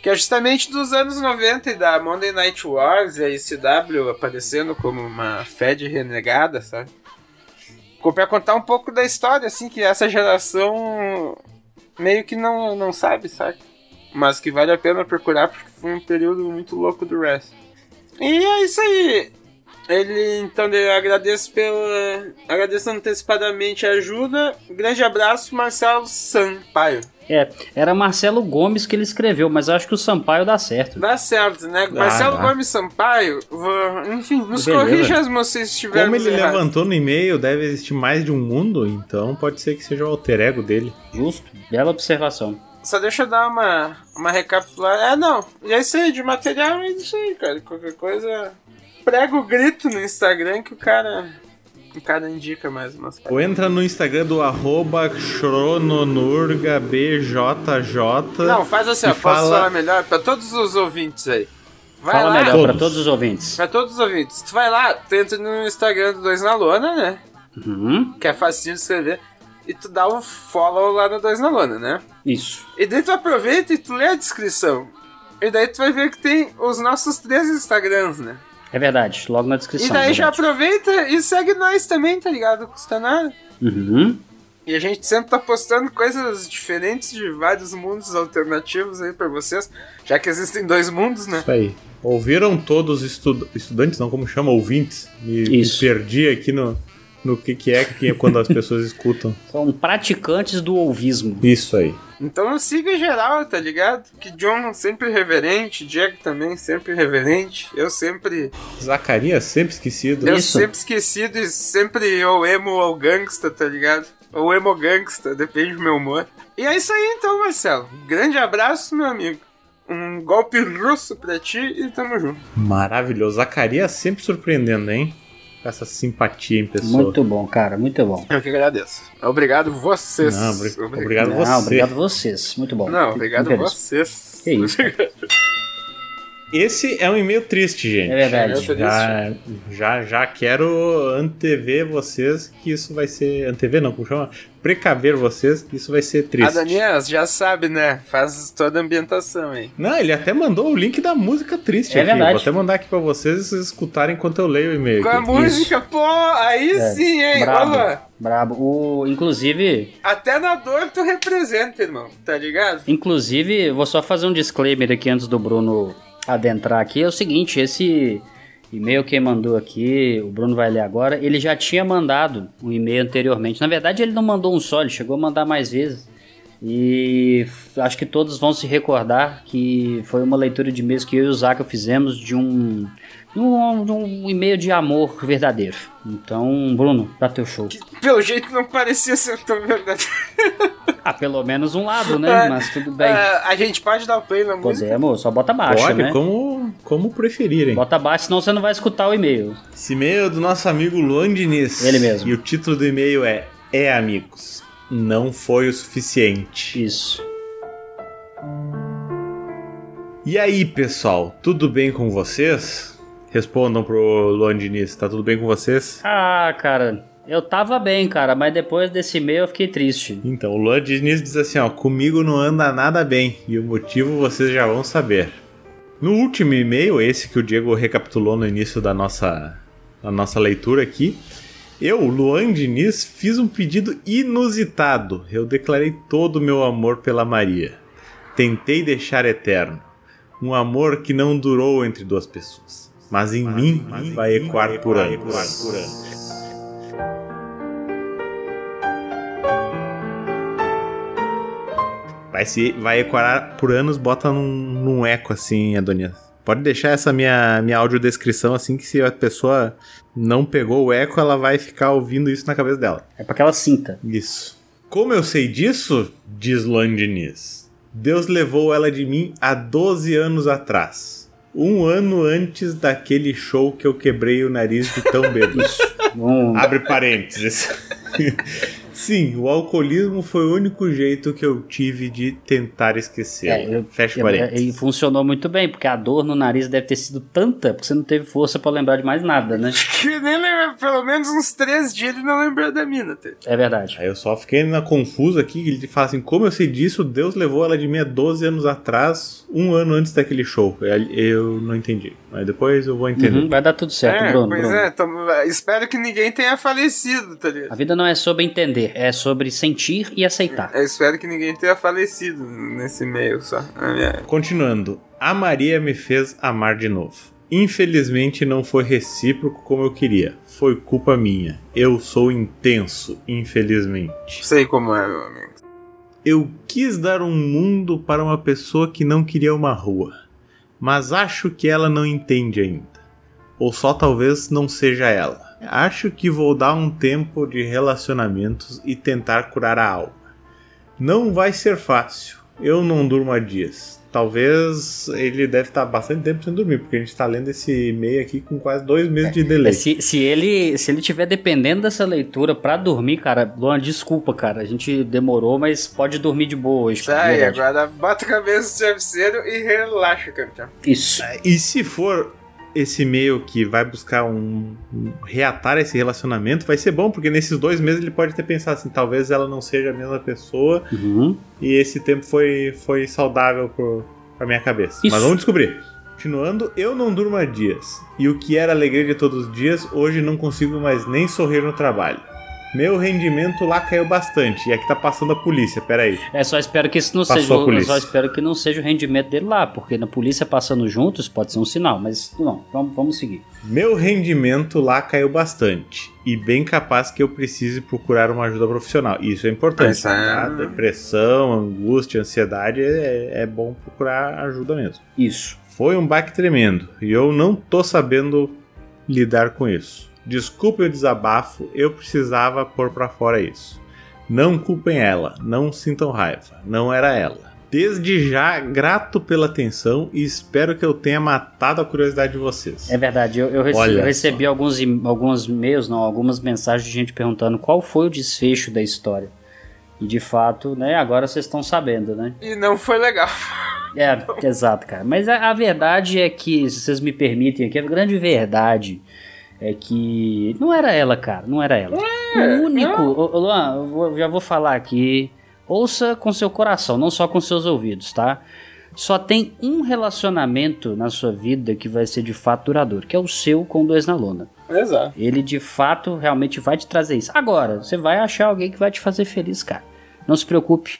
Que é justamente dos anos 90 e da Monday Night Wars e a ICW aparecendo como uma Fed renegada, sabe? Pra contar um pouco da história, assim, que essa geração meio que não, não sabe, sabe? Mas que vale a pena procurar porque foi um período muito louco do wrestling. E é isso aí. Ele, então, eu agradeço pela. Agradeço antecipadamente a ajuda. Grande abraço, Marcelo Sampaio. É, era Marcelo Gomes que ele escreveu, mas eu acho que o Sampaio dá certo. Dá certo, né? Marcelo dá. Gomes Sampaio, enfim, nos Beleza. corrija se vocês estiverem Como ele levantou no e-mail, deve existir mais de um mundo, então pode ser que seja o alter ego dele. Justo, bela observação. Só deixa eu dar uma, uma recapitulada. É, não. E é isso aí, de material é isso aí, cara. Qualquer coisa. Prega o grito no Instagram que o cara. O cara indica mais umas Ou entra no Instagram do arroba chrononurgabjj. Não, faz assim, ó, posso fala... falar melhor pra todos os ouvintes aí. Vai Fala lá, melhor Todos. pra todos os ouvintes. Pra todos os ouvintes. Tu vai lá, tu entra no Instagram do Dois na Lona, né? Uhum, Que é facinho de escrever. E tu dá um follow lá no Dois na Lona, né? isso. E daí tu aproveita e tu lê a descrição. E daí tu vai ver que tem os nossos três Instagrams, né? É verdade, logo na descrição. E daí já verdade. aproveita e segue nós também, tá ligado? Não custa nada. Uhum. E a gente sempre tá postando coisas diferentes de vários mundos alternativos aí pra vocês. Já que existem dois mundos, né? Isso aí. Ouviram todos os estu- estudantes, não como chama, ouvintes? Me, me perdi aqui no, no que, que é que quando as pessoas (laughs) escutam. São praticantes do ouvismo. Isso aí. Então siga geral, tá ligado? Que John sempre reverente, Jack também sempre reverente. Eu sempre. Zacarias sempre esquecido. Eu sempre esquecido e sempre ou emo ou gangsta, tá ligado? Ou emo gangsta, depende do meu humor. E é isso aí então, Marcelo. Grande abraço, meu amigo. Um golpe russo pra ti e tamo junto. Maravilhoso. Zacarias sempre surpreendendo, hein? Com essa simpatia em pessoa. Muito bom, cara, muito bom. Eu que agradeço. Obrigado vocês. Não, obri- obrigado Não, você. obrigado vocês, muito bom. Não, obrigado vocês. Que isso. (laughs) Esse é um e-mail triste, gente. É verdade. É. Já, já, já quero antever vocês que isso vai ser. Antever não, como chama? Precaver vocês que isso vai ser triste. Adonias, já sabe, né? Faz toda a ambientação aí. Não, ele até mandou o link da música triste É aqui. verdade. Vou até mandar aqui pra vocês vocês escutarem enquanto eu leio o e-mail. Com a música, pô, aí É, sim, hein? Brabo, Olha, brabo. O, inclusive, até na dor tu representa, irmão, tá ligado? inclusive, vou só fazer um disclaimer aqui antes do Bruno adentrar aqui. É o seguinte, esse e-mail que mandou aqui, o Bruno vai ler agora, ele já tinha mandado um e-mail anteriormente. Na verdade, ele não mandou um só, ele chegou a mandar mais vezes. E acho que todos vão se recordar que foi uma leitura de e-mails que eu e o Zaka fizemos de um, de um, um e-mail de amor verdadeiro. Então, Bruno, pra teu show. Pelo jeito não parecia ser tão verdadeiro. (laughs) Ah, pelo menos um lado, né? É, Mas tudo bem. É, a gente pode dar o play na música? Podemos, só bota baixo, Pode, né? como, como preferirem. Bota baixo, senão você não vai escutar o e-mail. Esse e-mail é do nosso amigo Luan Diniz. Ele mesmo. E o título do e-mail é É, amigos, não foi o suficiente. Isso. E aí, pessoal, tudo bem com vocês? Respondam pro Luan Diniz, tá tudo bem com vocês? Ah, cara, eu tava bem, cara, mas depois desse e-mail eu fiquei triste. Então, o Luan Diniz diz assim, ó, comigo não anda nada bem, e o motivo vocês já vão saber. No último e-mail, esse que o Diego recapitulou no início da nossa, da nossa leitura aqui, eu, Luan Diniz, fiz um pedido inusitado. Eu declarei todo o meu amor pela Maria. Tentei deixar eterno. Um amor que não durou entre duas pessoas. Mas em mim vai ecoar por anos. Vai, se, vai ecoar por anos, bota num, num eco assim, Adonias. Pode deixar essa minha, minha audiodescrição assim, que se a pessoa não pegou o eco, ela vai ficar ouvindo isso na cabeça dela. É pra que ela sinta. Isso. Como eu sei disso, diz Luan Diniz, Deus levou ela de mim há 12 anos atrás. Um ano antes daquele show que eu quebrei o nariz de tão bêbado. Abre parênteses. Sim, o alcoolismo foi o único jeito que eu tive de tentar esquecer. É, eu- Fecha parênteses. E funcionou muito bem, porque a dor no nariz deve ter sido tanta, porque você não teve força pra lembrar de mais nada, né? (laughs) Que nem lembra, pelo menos uns três dias ele não lembrou da mina. tá? É verdade. Aí eu só fiquei na confusa aqui, ele fala assim, como eu sei disso, Deus levou ela de mim há 12 anos atrás, um ano antes daquele show. Eu não entendi, mas depois eu vou entender. Uhum, vai dar tudo certo, é, Bruno. pois Bruno. é, tamo- espero que ninguém tenha falecido, tá ligado? A vida não é sobre entender, é sobre sentir e aceitar. Eu espero que ninguém tenha falecido nesse meio só. Minha- Continuando, a Maria me fez amar de novo. Infelizmente não foi recíproco como eu queria. Foi culpa minha. Eu sou intenso, infelizmente. Sei como é, meu amigo. Eu quis dar um mundo para uma pessoa que não queria uma rua, mas acho que ela não entende ainda. Ou só talvez não seja ela. Acho que vou dar um tempo de relacionamentos e tentar curar a alma. Não vai ser fácil. Eu não durmo há dias. Talvez ele deve estar bastante tempo sem dormir, porque a gente está lendo esse e-mail aqui com quase dois meses de delay. É, se, se ele se ele tiver dependendo dessa leitura pra dormir, cara, Luan, desculpa, cara. A gente demorou, mas pode dormir de boa hoje. cara, verdade. agora bota a cabeça no travesseiro e relaxa, campeão. Isso. E se for esse e-mail que vai buscar um, um- reatar esse relacionamento, vai ser bom, porque nesses dois meses ele pode ter pensado assim, talvez ela não seja a mesma pessoa Uhum. e esse tempo foi, foi saudável pro, pra minha cabeça. Isso. Mas vamos descobrir. Continuando, eu não durmo há dias. E o que era alegria de todos os dias, hoje não consigo mais nem sorrir no trabalho. Meu rendimento lá caiu bastante. E aqui tá passando a polícia, peraí. É, só espero que isso não Passou seja. a polícia. só espero que não seja o rendimento dele lá, porque na polícia passando juntos pode ser um sinal, mas não, vamos, vamos seguir. Meu rendimento lá caiu bastante. E bem capaz que eu precise procurar uma ajuda profissional. Isso é importante. Isso é- tá? Depressão, angústia, ansiedade, é, é bom procurar ajuda mesmo. Isso. Foi um baque tremendo. E eu não tô sabendo lidar com isso. Desculpe o desabafo, eu precisava pôr pra fora isso. Não culpem ela, não sintam raiva, não era ela. Desde já, grato pela atenção e espero que eu tenha matado a curiosidade de vocês. É verdade, eu, eu rece- Olha eu recebi alguns, alguns e-mails, não, algumas mensagens de gente perguntando qual foi o desfecho da história. E de fato, né, agora vocês estão sabendo, né? E não foi legal. É, exato, cara. Mas a, a verdade é que, se vocês me permitem aqui, a grande verdade é que não era ela, cara, não era ela. o único, ô, Luan, eu vou- já vou falar aqui, ouça com seu coração, não só com seus ouvidos, tá? Só tem um relacionamento na sua vida que vai ser de fato duradouro, que é o seu com dois na lona. Exato. Ele de fato realmente vai te trazer isso. Agora, você vai achar alguém que vai te fazer feliz, cara. Não se preocupe.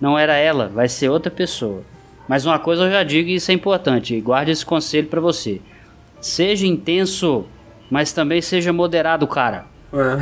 Não era ela, vai ser outra pessoa. Mas uma coisa eu já digo e isso é importante. Guarde esse conselho pra você. Seja intenso, mas também seja moderado, cara.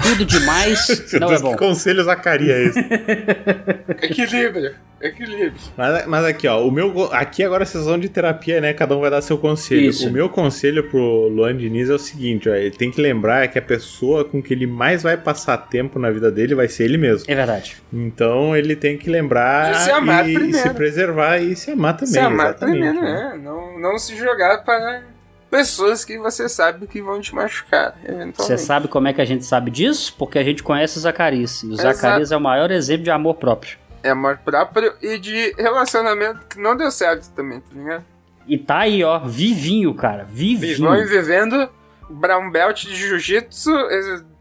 Tudo demais (laughs) não é bom. Que conselho Zacaria é esse? (laughs) Equilíbrio. Equilíbrio. Mas, mas aqui, ó, o meu. Aqui agora é sessão de terapia, né? Cada um vai dar seu conselho. Isso. O meu conselho pro Luan Diniz é o seguinte, ó. Ele tem que lembrar que a pessoa com que ele mais vai passar tempo na vida dele vai ser ele mesmo. É verdade. Então ele tem que lembrar E se amar e, primeiro. se preservar e se amar também. se amar exatamente, primeiro, né? né? Não, não se jogar para pessoas que você sabe que vão te machucar, Você eventualmente. sabe como é que a gente sabe disso? Porque a gente conhece o Zacarias. E o. Zacarias é o maior exemplo de amor próprio. É amor próprio e de relacionamento que não deu certo também, tá ligado? E tá aí, ó, vivinho, cara. Vivinho. Vão vivendo Brown Belt de Jiu-Jitsu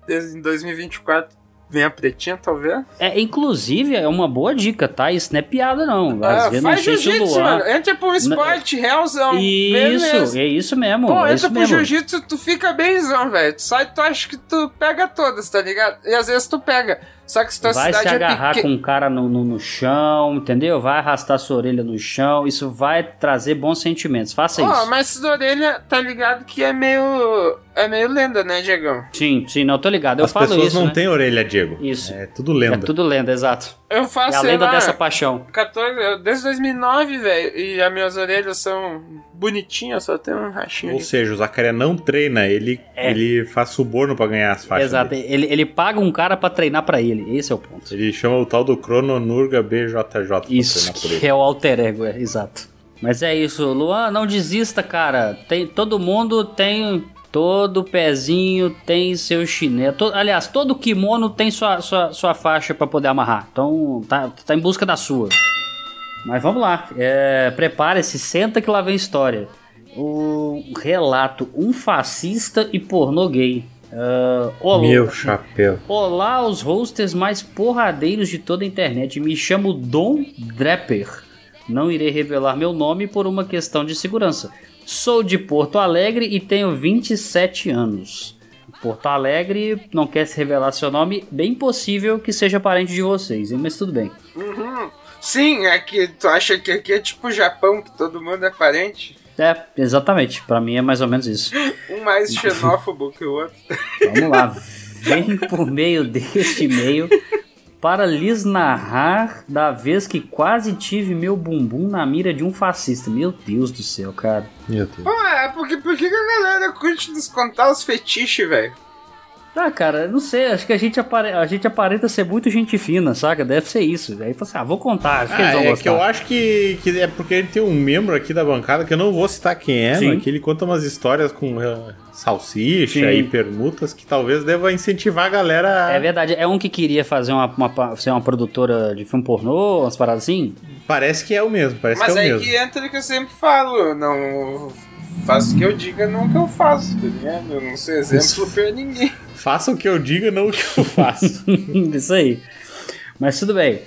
em 2024. Vem a pretinha, talvez. É, inclusive, é uma boa dica, tá? Isso não é piada, não. Às Ah, vezes não faz jiu-jitsu, mano. Entra um esporte realzão. Isso, é isso mesmo. Pô, é entra pro jiu-jitsu, tu fica bemzão, velho. Tu sai, tu acha que tu pega todas, tá ligado? E às vezes tu pega. Só que se tua Vai se cidade é agarrar pequena. com um cara no, no, no chão, entendeu? Vai arrastar sua orelha no chão. Isso vai trazer bons sentimentos. Faça Ó, isso. mas essa orelha, tá ligado que é meio. É meio lenda, né, Diegão? Sim, sim, não tô ligado. Eu As falo pessoas isso. não né? têm orelha, Diego. Isso. É tudo lenda. É tudo lenda, exato. Eu É faço. a sei lenda lá, dessa paixão. 14, eu- desde 2009, velho. E as minhas orelhas são bonitinhas, só tem um rachinho. Ou aqui. seja, o Zacaria não treina, ele, É. ele faz suborno pra ganhar as faixas. Exato. dele. Ele, ele paga um cara pra treinar pra ele. Esse é o ponto. Ele chama o tal do Crononurga BJJ pra Isso, treinar por ele. que é o alter ego, é, exato. Mas é isso, Luan, não desista, cara. Tem, todo mundo tem. Todo pezinho tem seu chinelo. To- aliás, todo kimono tem sua, sua, sua faixa pra poder amarrar. Então, tá, tá em busca da sua. Mas vamos lá. É, Prepare-se, senta que lá vem história. O relato: um fascista e pornô gay. Ah, olá- Meu chapéu. Olá, os hosters mais porradeiros de toda a internet. Me chamo Dom Draper. Não irei revelar meu nome por uma questão de segurança. Sou de Porto Alegre e tenho 27 anos. Porto Alegre não quer se revelar seu nome, bem possível que seja parente de vocês, mas tudo bem. Uhum. Sim, é que tu acha que aqui é tipo Japão, que todo mundo é parente? É, exatamente, pra mim é mais ou menos isso. (laughs) Um mais (laughs) xenófobo que o outro. Vamos lá, vem por meio deste e-mail para lhes narrar da vez que quase tive meu bumbum na mira de um fascista. Meu Deus do céu, cara. Meu Deus. Pô, é porque por que que a galera curte descontar os fetiches, velho? Ah, cara, não sei, acho que a gente, apare- a gente aparenta ser muito gente fina, saca? Deve ser isso. Aí você, ah, vou contar, acho que eles Ah, vão é gostar. que eu acho que, que é porque a gente tem um membro aqui da bancada que eu não vou citar quem é, Sim. mas que ele conta umas histórias com eh, salsicha Sim. e permutas que talvez deva incentivar a galera. É verdade, é um que queria fazer uma, uma, ser uma produtora de filme pornô, umas paradas assim? Parece que é o mesmo, parece Mas que é o aí mesmo. que entra o que eu sempre falo, não faço o que eu diga, não o que eu faço, tá ligado? Eu não sou exemplo pra ninguém. Faça o que eu diga, não o que eu faço. (laughs) Isso aí. Mas tudo bem.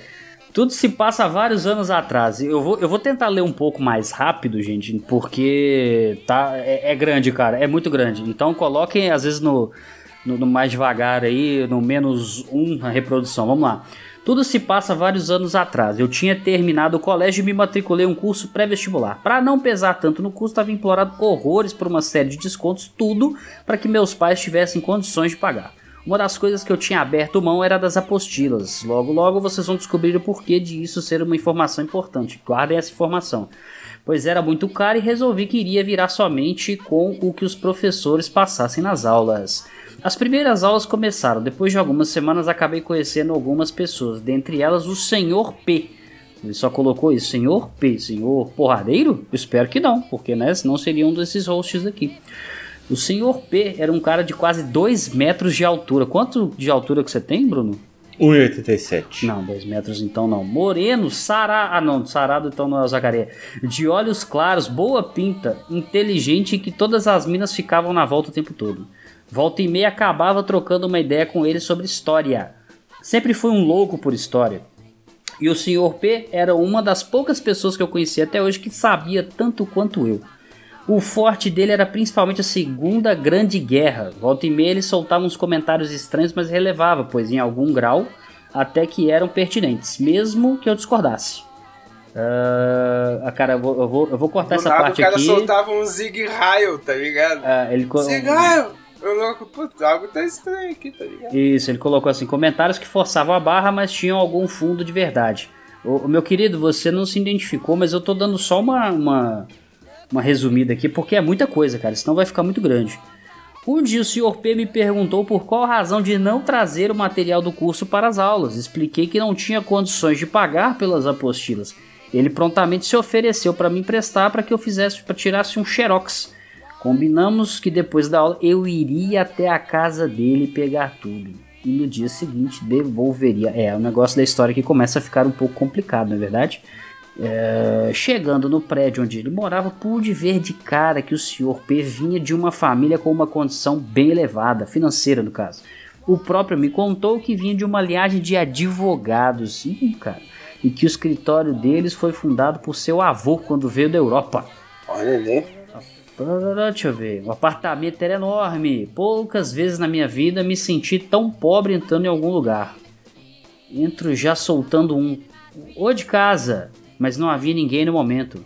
Tudo se passa há vários anos atrás. Eu vou, eu vou tentar ler um pouco mais rápido, gente, porque tá, é, é grande, cara. É muito grande. Então coloquem, às vezes, no, no, no mais devagar aí, no menos um a reprodução. Vamos lá. Tudo se passa vários anos atrás. Eu tinha terminado o colégio e me matriculei um curso pré-vestibular. Para não pesar tanto no curso, estava implorado horrores por uma série de descontos, tudo para que meus pais tivessem condições de pagar. Uma das coisas que eu tinha aberto mão era das apostilas. Logo, logo vocês vão descobrir o porquê de isso ser uma informação importante. Guardem essa informação. Pois era muito caro e resolvi que iria virar somente com o que os professores passassem nas aulas. As primeiras aulas começaram, depois de algumas semanas acabei conhecendo algumas pessoas, dentre elas o Senhor P. Ele só colocou isso, Senhor P, Senhor Porradeiro? Espero que não, porque né, senão seria um desses hosts aqui. O Senhor P era um cara de quase 2 metros de altura. Quanto de altura que você tem, Bruno? 1,87. Não, 2 metros então não. Moreno, sarado. Ah, não, sarado então não é o Zacaré. De olhos claros, boa pinta, inteligente e que todas as minas ficavam na volta o tempo todo. Volta e meia acabava trocando uma ideia com ele sobre história. Sempre fui um louco por história. E o Sr. P era uma das poucas pessoas que eu conheci até hoje que sabia tanto quanto eu. O forte dele era principalmente a Segunda Grande Guerra. Volta e meia ele soltava uns comentários estranhos, mas relevava, pois em algum grau até que eram pertinentes, mesmo que eu discordasse. Ah, cara, eu vou, eu vou, eu vou cortar Do essa parte o cara aqui. soltava um Zig Raio, tá ligado? Ah, ele Zig Raio! Eu louco, putz, algo tá estranho aqui, tá ligado? Isso, ele colocou assim: comentários que forçavam a barra, mas tinham algum fundo de verdade. Ô, meu querido, você não se identificou, mas eu tô dando só uma, uma, uma resumida aqui, porque é muita coisa, cara, senão vai ficar muito grande. Um dia o Sr. P me perguntou por qual razão de não trazer o material do curso para as aulas. Expliquei que não tinha condições de pagar pelas apostilas. Ele prontamente se ofereceu para me emprestar para que eu fizesse, para tirasse um xerox. Combinamos que depois da aula eu iria até a casa dele pegar tudo. E no dia seguinte devolveria. É, o negócio da história que começa a ficar um pouco complicado, não é verdade? É, chegando no prédio onde ele morava, pude ver de cara que o Sr. P vinha de uma família com uma condição bem elevada, financeira no caso. O próprio me contou que vinha de uma linhagem de advogados, Ih, cara, e que o escritório deles foi fundado por seu avô quando veio da Europa. Olha ali. Deixa eu ver. O apartamento era enorme. Poucas vezes na minha vida me senti tão pobre entrando em algum lugar. Entro já soltando um. Ou de casa, mas não havia ninguém no momento.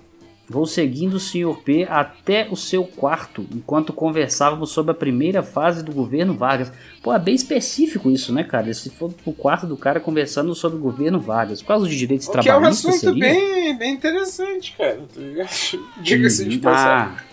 Vou seguindo o Sr. P até o seu quarto, enquanto conversávamos sobre a primeira fase do governo Vargas. Pô, é bem específico isso, né, cara? Se for pro quarto do cara conversando sobre o governo Vargas, por causa de direitos O que é um trabalhistas assunto seria? bem, bem interessante, cara. Tá? (laughs) Diga-se de Uhum. passagem. Ah,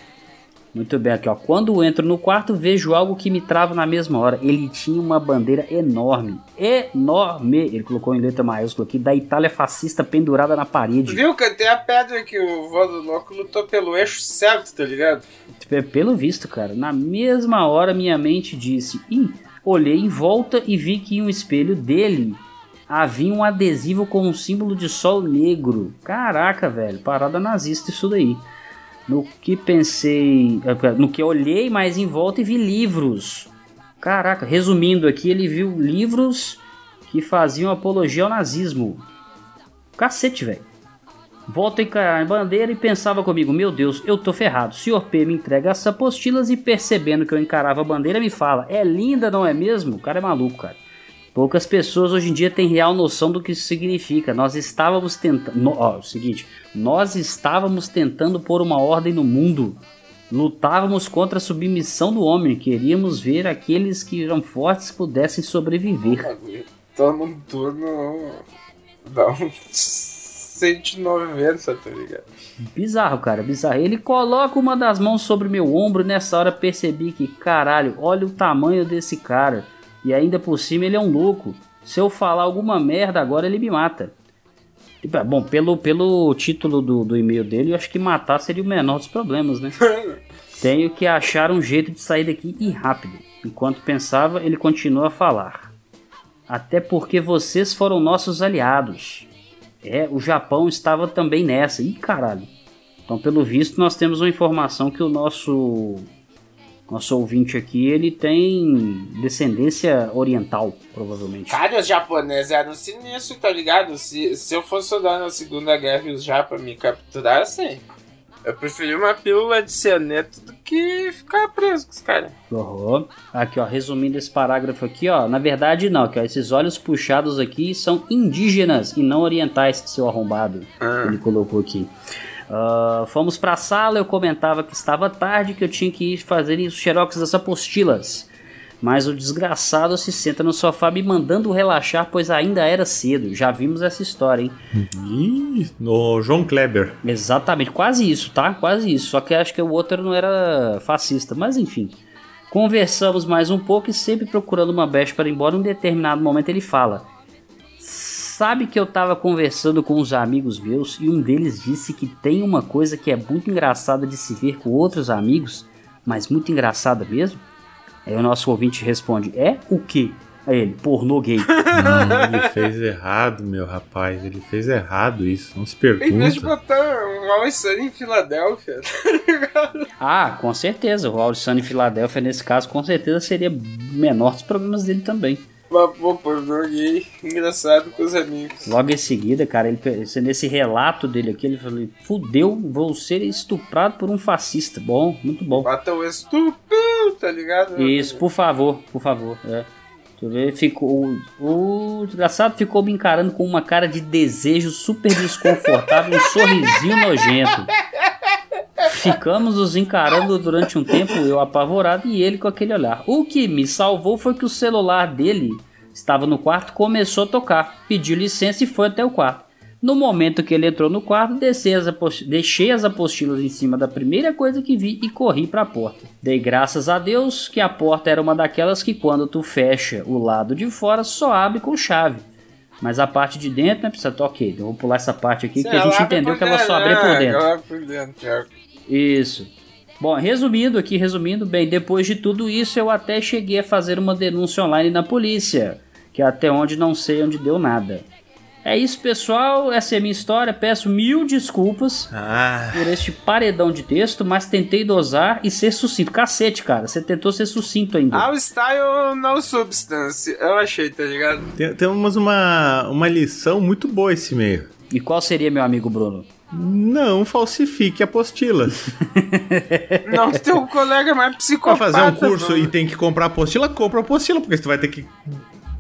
muito bem, aqui ó. Quando entro no quarto, vejo algo que me trava na mesma hora. Ele tinha uma bandeira enorme. Enorme! Ele colocou em letra maiúscula aqui, da Itália fascista pendurada na parede. Viu, cara? Tem a pedra que o vó do louco lutou pelo eixo certo, tá ligado? Tipo, é Pelo visto, cara, na mesma hora minha mente disse: Ih, olhei em volta e vi que em um espelho dele havia um adesivo com um símbolo de sol negro. Caraca, velho, parada nazista isso daí. No que pensei, no que olhei mais em volta e vi livros. Caraca, resumindo aqui, ele viu livros que faziam apologia ao nazismo. Cacete, velho. Volto a encarar a bandeira e pensava comigo, meu Deus, eu tô ferrado. Sr. P me entrega as apostilas e percebendo que eu encarava a bandeira me fala, é linda, não é mesmo? O cara é maluco, cara. Poucas pessoas hoje em dia têm real noção do que isso significa. Nós estávamos tentando. Ó, o seguinte, nós estávamos tentando pôr uma ordem no mundo. Lutávamos contra a submissão do homem. Queríamos ver aqueles que eram fortes pudessem sobreviver. Toma um turno. Dá um 190, tá ligado? Bizarro, cara, bizarro. Ele coloca uma das mãos sobre meu ombro e nessa hora percebi que, caralho, olha o tamanho desse cara. E ainda por cima ele é um louco. Se eu falar alguma merda agora ele me mata. Tipo, Bom, pelo, pelo título do, do e-mail dele, eu acho que matar seria o menor dos problemas, né? (laughs) Tenho que achar um jeito de sair daqui e rápido. Enquanto pensava, ele continua a falar. Até porque vocês foram nossos aliados. É, o Japão estava também nessa. Ih, caralho. Então, pelo visto, nós temos uma informação que o nosso nosso ouvinte aqui, ele tem descendência oriental, provavelmente. Cara, os japoneses eram sinistros, tá ligado? Se, se eu fosse soldado na Segunda Guerra e os japas me capturassem, eu preferia uma pílula de cianeto do que ficar preso com os caras. Uhum. Aqui, ó, resumindo esse parágrafo aqui, ó, na verdade não, ó, esses olhos puxados aqui são indígenas e não orientais, seu arrombado. Ele colocou aqui. Ah, fomos pra sala, eu comentava que estava tarde, que eu tinha que ir fazer os xerox das apostilas. Mas o desgraçado se senta no sofá me mandando relaxar, pois ainda era cedo. Já vimos essa história, hein? Ih, no João Kleber. Exatamente, quase isso, tá? Quase isso. Só que acho que o outro não era fascista, mas enfim. Conversamos mais um pouco e sempre procurando uma brecha para ir embora. Em um determinado momento ele fala: Sabe que eu tava conversando com uns amigos meus e um deles disse que tem uma coisa que é muito engraçada de se ver com outros amigos, mas muito engraçada mesmo? Aí o nosso ouvinte responde: É o quê? Aí ele: Pornô gay. Hum, (laughs) ele fez errado, meu rapaz. Ele fez errado isso. Não se Em vez de pergunta. botar um Always Sunny em Filadélfia, tá (laughs) ligado? Ah, com certeza. O Sunny em Filadélfia, nesse caso, com certeza seria o menor dos problemas dele também. Mas, pô, pornô gay engraçado com os amigos. Logo em seguida, cara, ele, nesse relato dele aqui, ele falou: Fudeu, vou ser estuprado por um fascista. Bom, muito bom. Bata o estupro, tá ligado? Isso, por favor, por favor. É. Eu ver, ficou, o, o desgraçado ficou me encarando com uma cara de desejo super desconfortável, um sorrisinho nojento. (laughs) Ficamos nos encarando durante um tempo, eu apavorado e ele com aquele olhar. O que me salvou foi que o celular dele estava no quarto, começou a tocar, pediu licença e foi até o quarto. No momento que ele entrou no quarto, as deixei as apostilas em cima da primeira coisa que vi e corri para a porta. Dei graças a Deus que a porta era uma daquelas que quando tu fecha o lado de fora só abre com chave. Mas a parte de dentro, né, precisa ok, eu vou pular essa parte aqui que a gente entendeu que ela só abre por dentro. Por dentro. Isso. Bom, resumindo aqui, resumindo bem, depois de tudo isso eu até cheguei a fazer uma denúncia online na polícia, que até onde não sei onde deu nada. É isso, pessoal, essa é a minha história, peço mil desculpas Ah, por este paredão de texto, mas tentei dosar e ser sucinto. Cacete, cara, você tentou ser sucinto ainda. Ao style, no substance. Eu achei, tá ligado? tem- temos uma, uma lição muito boa esse meio. E qual seria, meu amigo Bruno? Não falsifique apostilas. (laughs) Não, teu colega mais Pra psicopata. fazer um curso mano. e tem que comprar apostila, compra apostila, porque tu vai ter que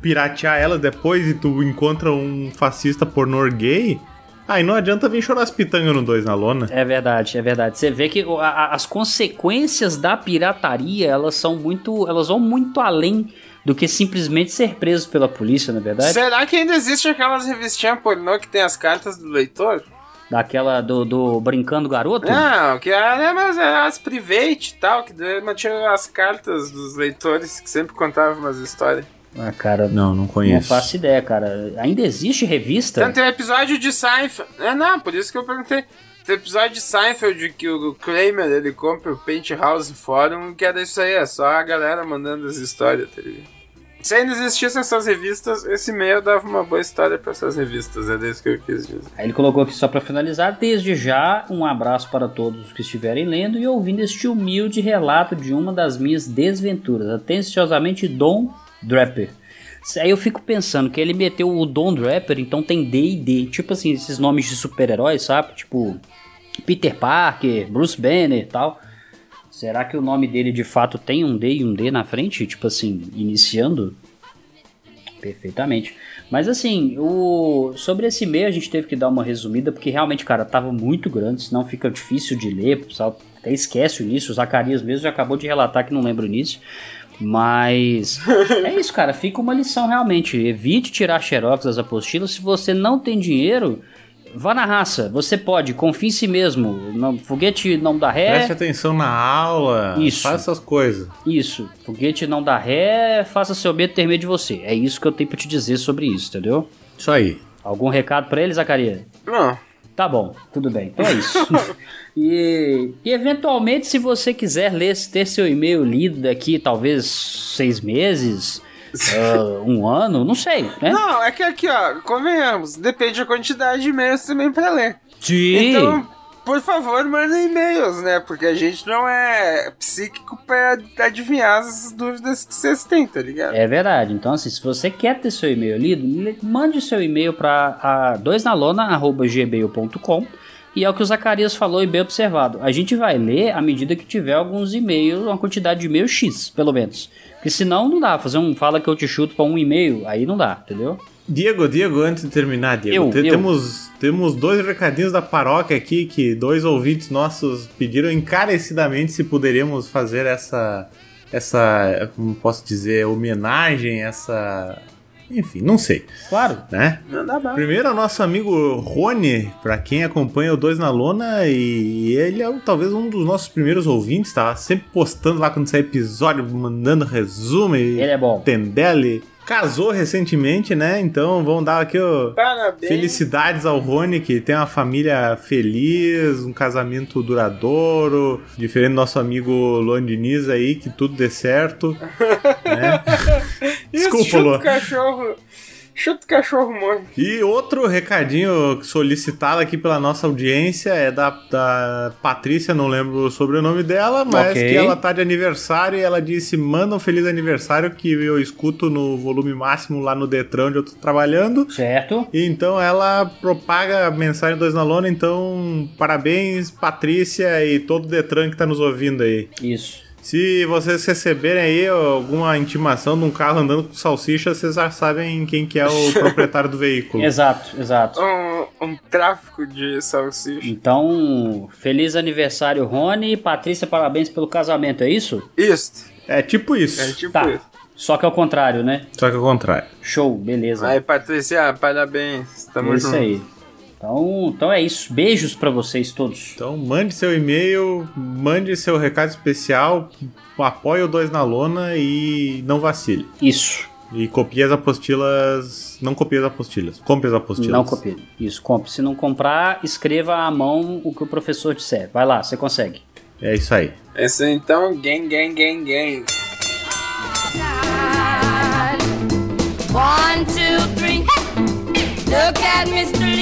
piratear elas depois e tu encontra um fascista pornô gay. Aí não adianta vir chorar as pitangas no 2 na lona. É verdade, é verdade. Você vê que a- a- as consequências da pirataria, elas são muito, elas vão muito além do que simplesmente ser preso pela polícia, na é verdade. Será que ainda existe aquelas revistinhas pornô que tem as cartas do leitor? Daquela do, do brincando garoto. Não, que era mas era as private e tal, que mantinha as cartas dos leitores que sempre contavam umas histórias. Ah, cara, Não, não não conheço. faço ideia, cara. Ainda existe revista? Tanto tem um episódio de Seinfeld. É, não, por isso que eu perguntei. Tem episódio de Seinfeld que o Kramer ele compra o Penthouse Forum, que era isso aí, é só a galera mandando as histórias, tá ligado? Se ainda existissem essas revistas, esse meio dava uma boa história pra essas revistas, é isso que eu quis dizer. Aí ele colocou aqui só pra finalizar, desde já, um abraço para todos os que estiverem lendo e ouvindo este humilde relato de uma das minhas desventuras. Atenciosamente, Don Draper. Aí eu fico pensando que ele meteu o Don Draper, então tem D e D. Tipo assim, esses nomes de super-heróis, sabe? Tipo Peter Parker, Bruce Banner e tal. Será que o nome dele de fato tem um D e um D na frente? Tipo assim, iniciando? Perfeitamente. Mas assim, o... sobre esse e-mail a gente teve que dar uma resumida, porque realmente, cara, tava muito grande, senão fica difícil de ler, o pessoal até esquece o início. O Zacarias mesmo já acabou de relatar que não lembra o início. Mas (laughs) é isso, cara. Fica uma lição realmente. Evite tirar xerox das apostilas. Se você não tem dinheiro, vá na raça. Você pode, confie em si mesmo. Não, foguete não dá ré. Preste atenção na aula. Isso. Faz essas coisas. Isso, foguete não dá ré, faça seu medo ter medo de você. É isso que eu tenho pra te dizer sobre isso, entendeu? Isso aí. Algum recado pra ele, Zacarias? Não. Tá bom, tudo bem. Então é isso. (laughs) e, e eventualmente, se você quiser ler, ter seu e-mail lido daqui talvez seis meses, ah, um ano, não sei, né? Não, é que aqui, ó, convenhamos, depende da quantidade de e-mails também pra ler. Sim. Então, por favor, mandem e-mails, né? Porque a gente não é psíquico pra adivinhar as dúvidas que vocês têm, tá ligado? É verdade. Então, assim, se você quer ter seu e-mail lido, mande seu e-mail para doisnalona.gmail.com e é o que o Zacarias falou e bem observado. A gente vai ler à medida que tiver alguns e-mails, uma quantidade de e-mail X, pelo menos. Porque senão não dá. Fazer um fala que eu te chuto para um e-mail, aí não dá, entendeu? Diego, Diego, antes de terminar, Diego, Eu, te- eu. Temos, temos dois recadinhos da paróquia aqui que dois ouvintes nossos pediram encarecidamente se poderíamos fazer essa, essa, como posso dizer, homenagem, essa, enfim, não sei, Claro. né? Não dá bom. Primeiro o nosso amigo Rony, pra quem acompanha o Dois na Lona, e ele é talvez um dos nossos primeiros ouvintes, tá sempre postando lá quando sai episódio, mandando resumo e Ele é bom. Tendele. Casou recentemente, né? Então vamos dar aqui o Parabéns. felicidades ao Rony, que tem uma família feliz, um casamento duradouro, diferente do nosso amigo Luan Diniz aí, que tudo dê certo. né? (laughs) Isso, Desculpa, chuta Luan. o cachorro. Chuta o cachorro morto. E outro recadinho solicitado aqui pela nossa audiência é da, da Patrícia, não lembro o sobrenome dela, mas Ok. que ela tá de aniversário e ela disse: manda um feliz aniversário que eu escuto no volume máximo lá no Detran onde eu tô trabalhando. Certo? E então ela propaga a mensagem dois na lona, então parabéns, Patrícia e todo o Detran que tá nos ouvindo aí. Isso. Se vocês receberem aí alguma intimação de um carro andando com salsicha, vocês já sabem quem que é o (laughs) proprietário do veículo. Exato, exato. Um, um tráfico de salsicha. Então, feliz aniversário, Rony. Patrícia, parabéns pelo casamento, é isso? Isso. É tipo isso. É tipo Tá. isso. Só que ao contrário, né? Só que ao contrário. Show, beleza. Aí, Patrícia, parabéns. Tamo é isso junto. aí. Então, então é isso. Beijos pra vocês todos. Então mande seu e-mail, mande seu recado especial, apoie o Dois na Lona e não vacile. Isso. E copie as apostilas. Não copie as apostilas. Compre as apostilas. Não copie. Isso, compre. Se não comprar, escreva à mão o que o professor disser. Vai lá, você consegue. É isso aí. Esse então, gang, gang, gang, gang. One, two, three. Look at Mr. Lee.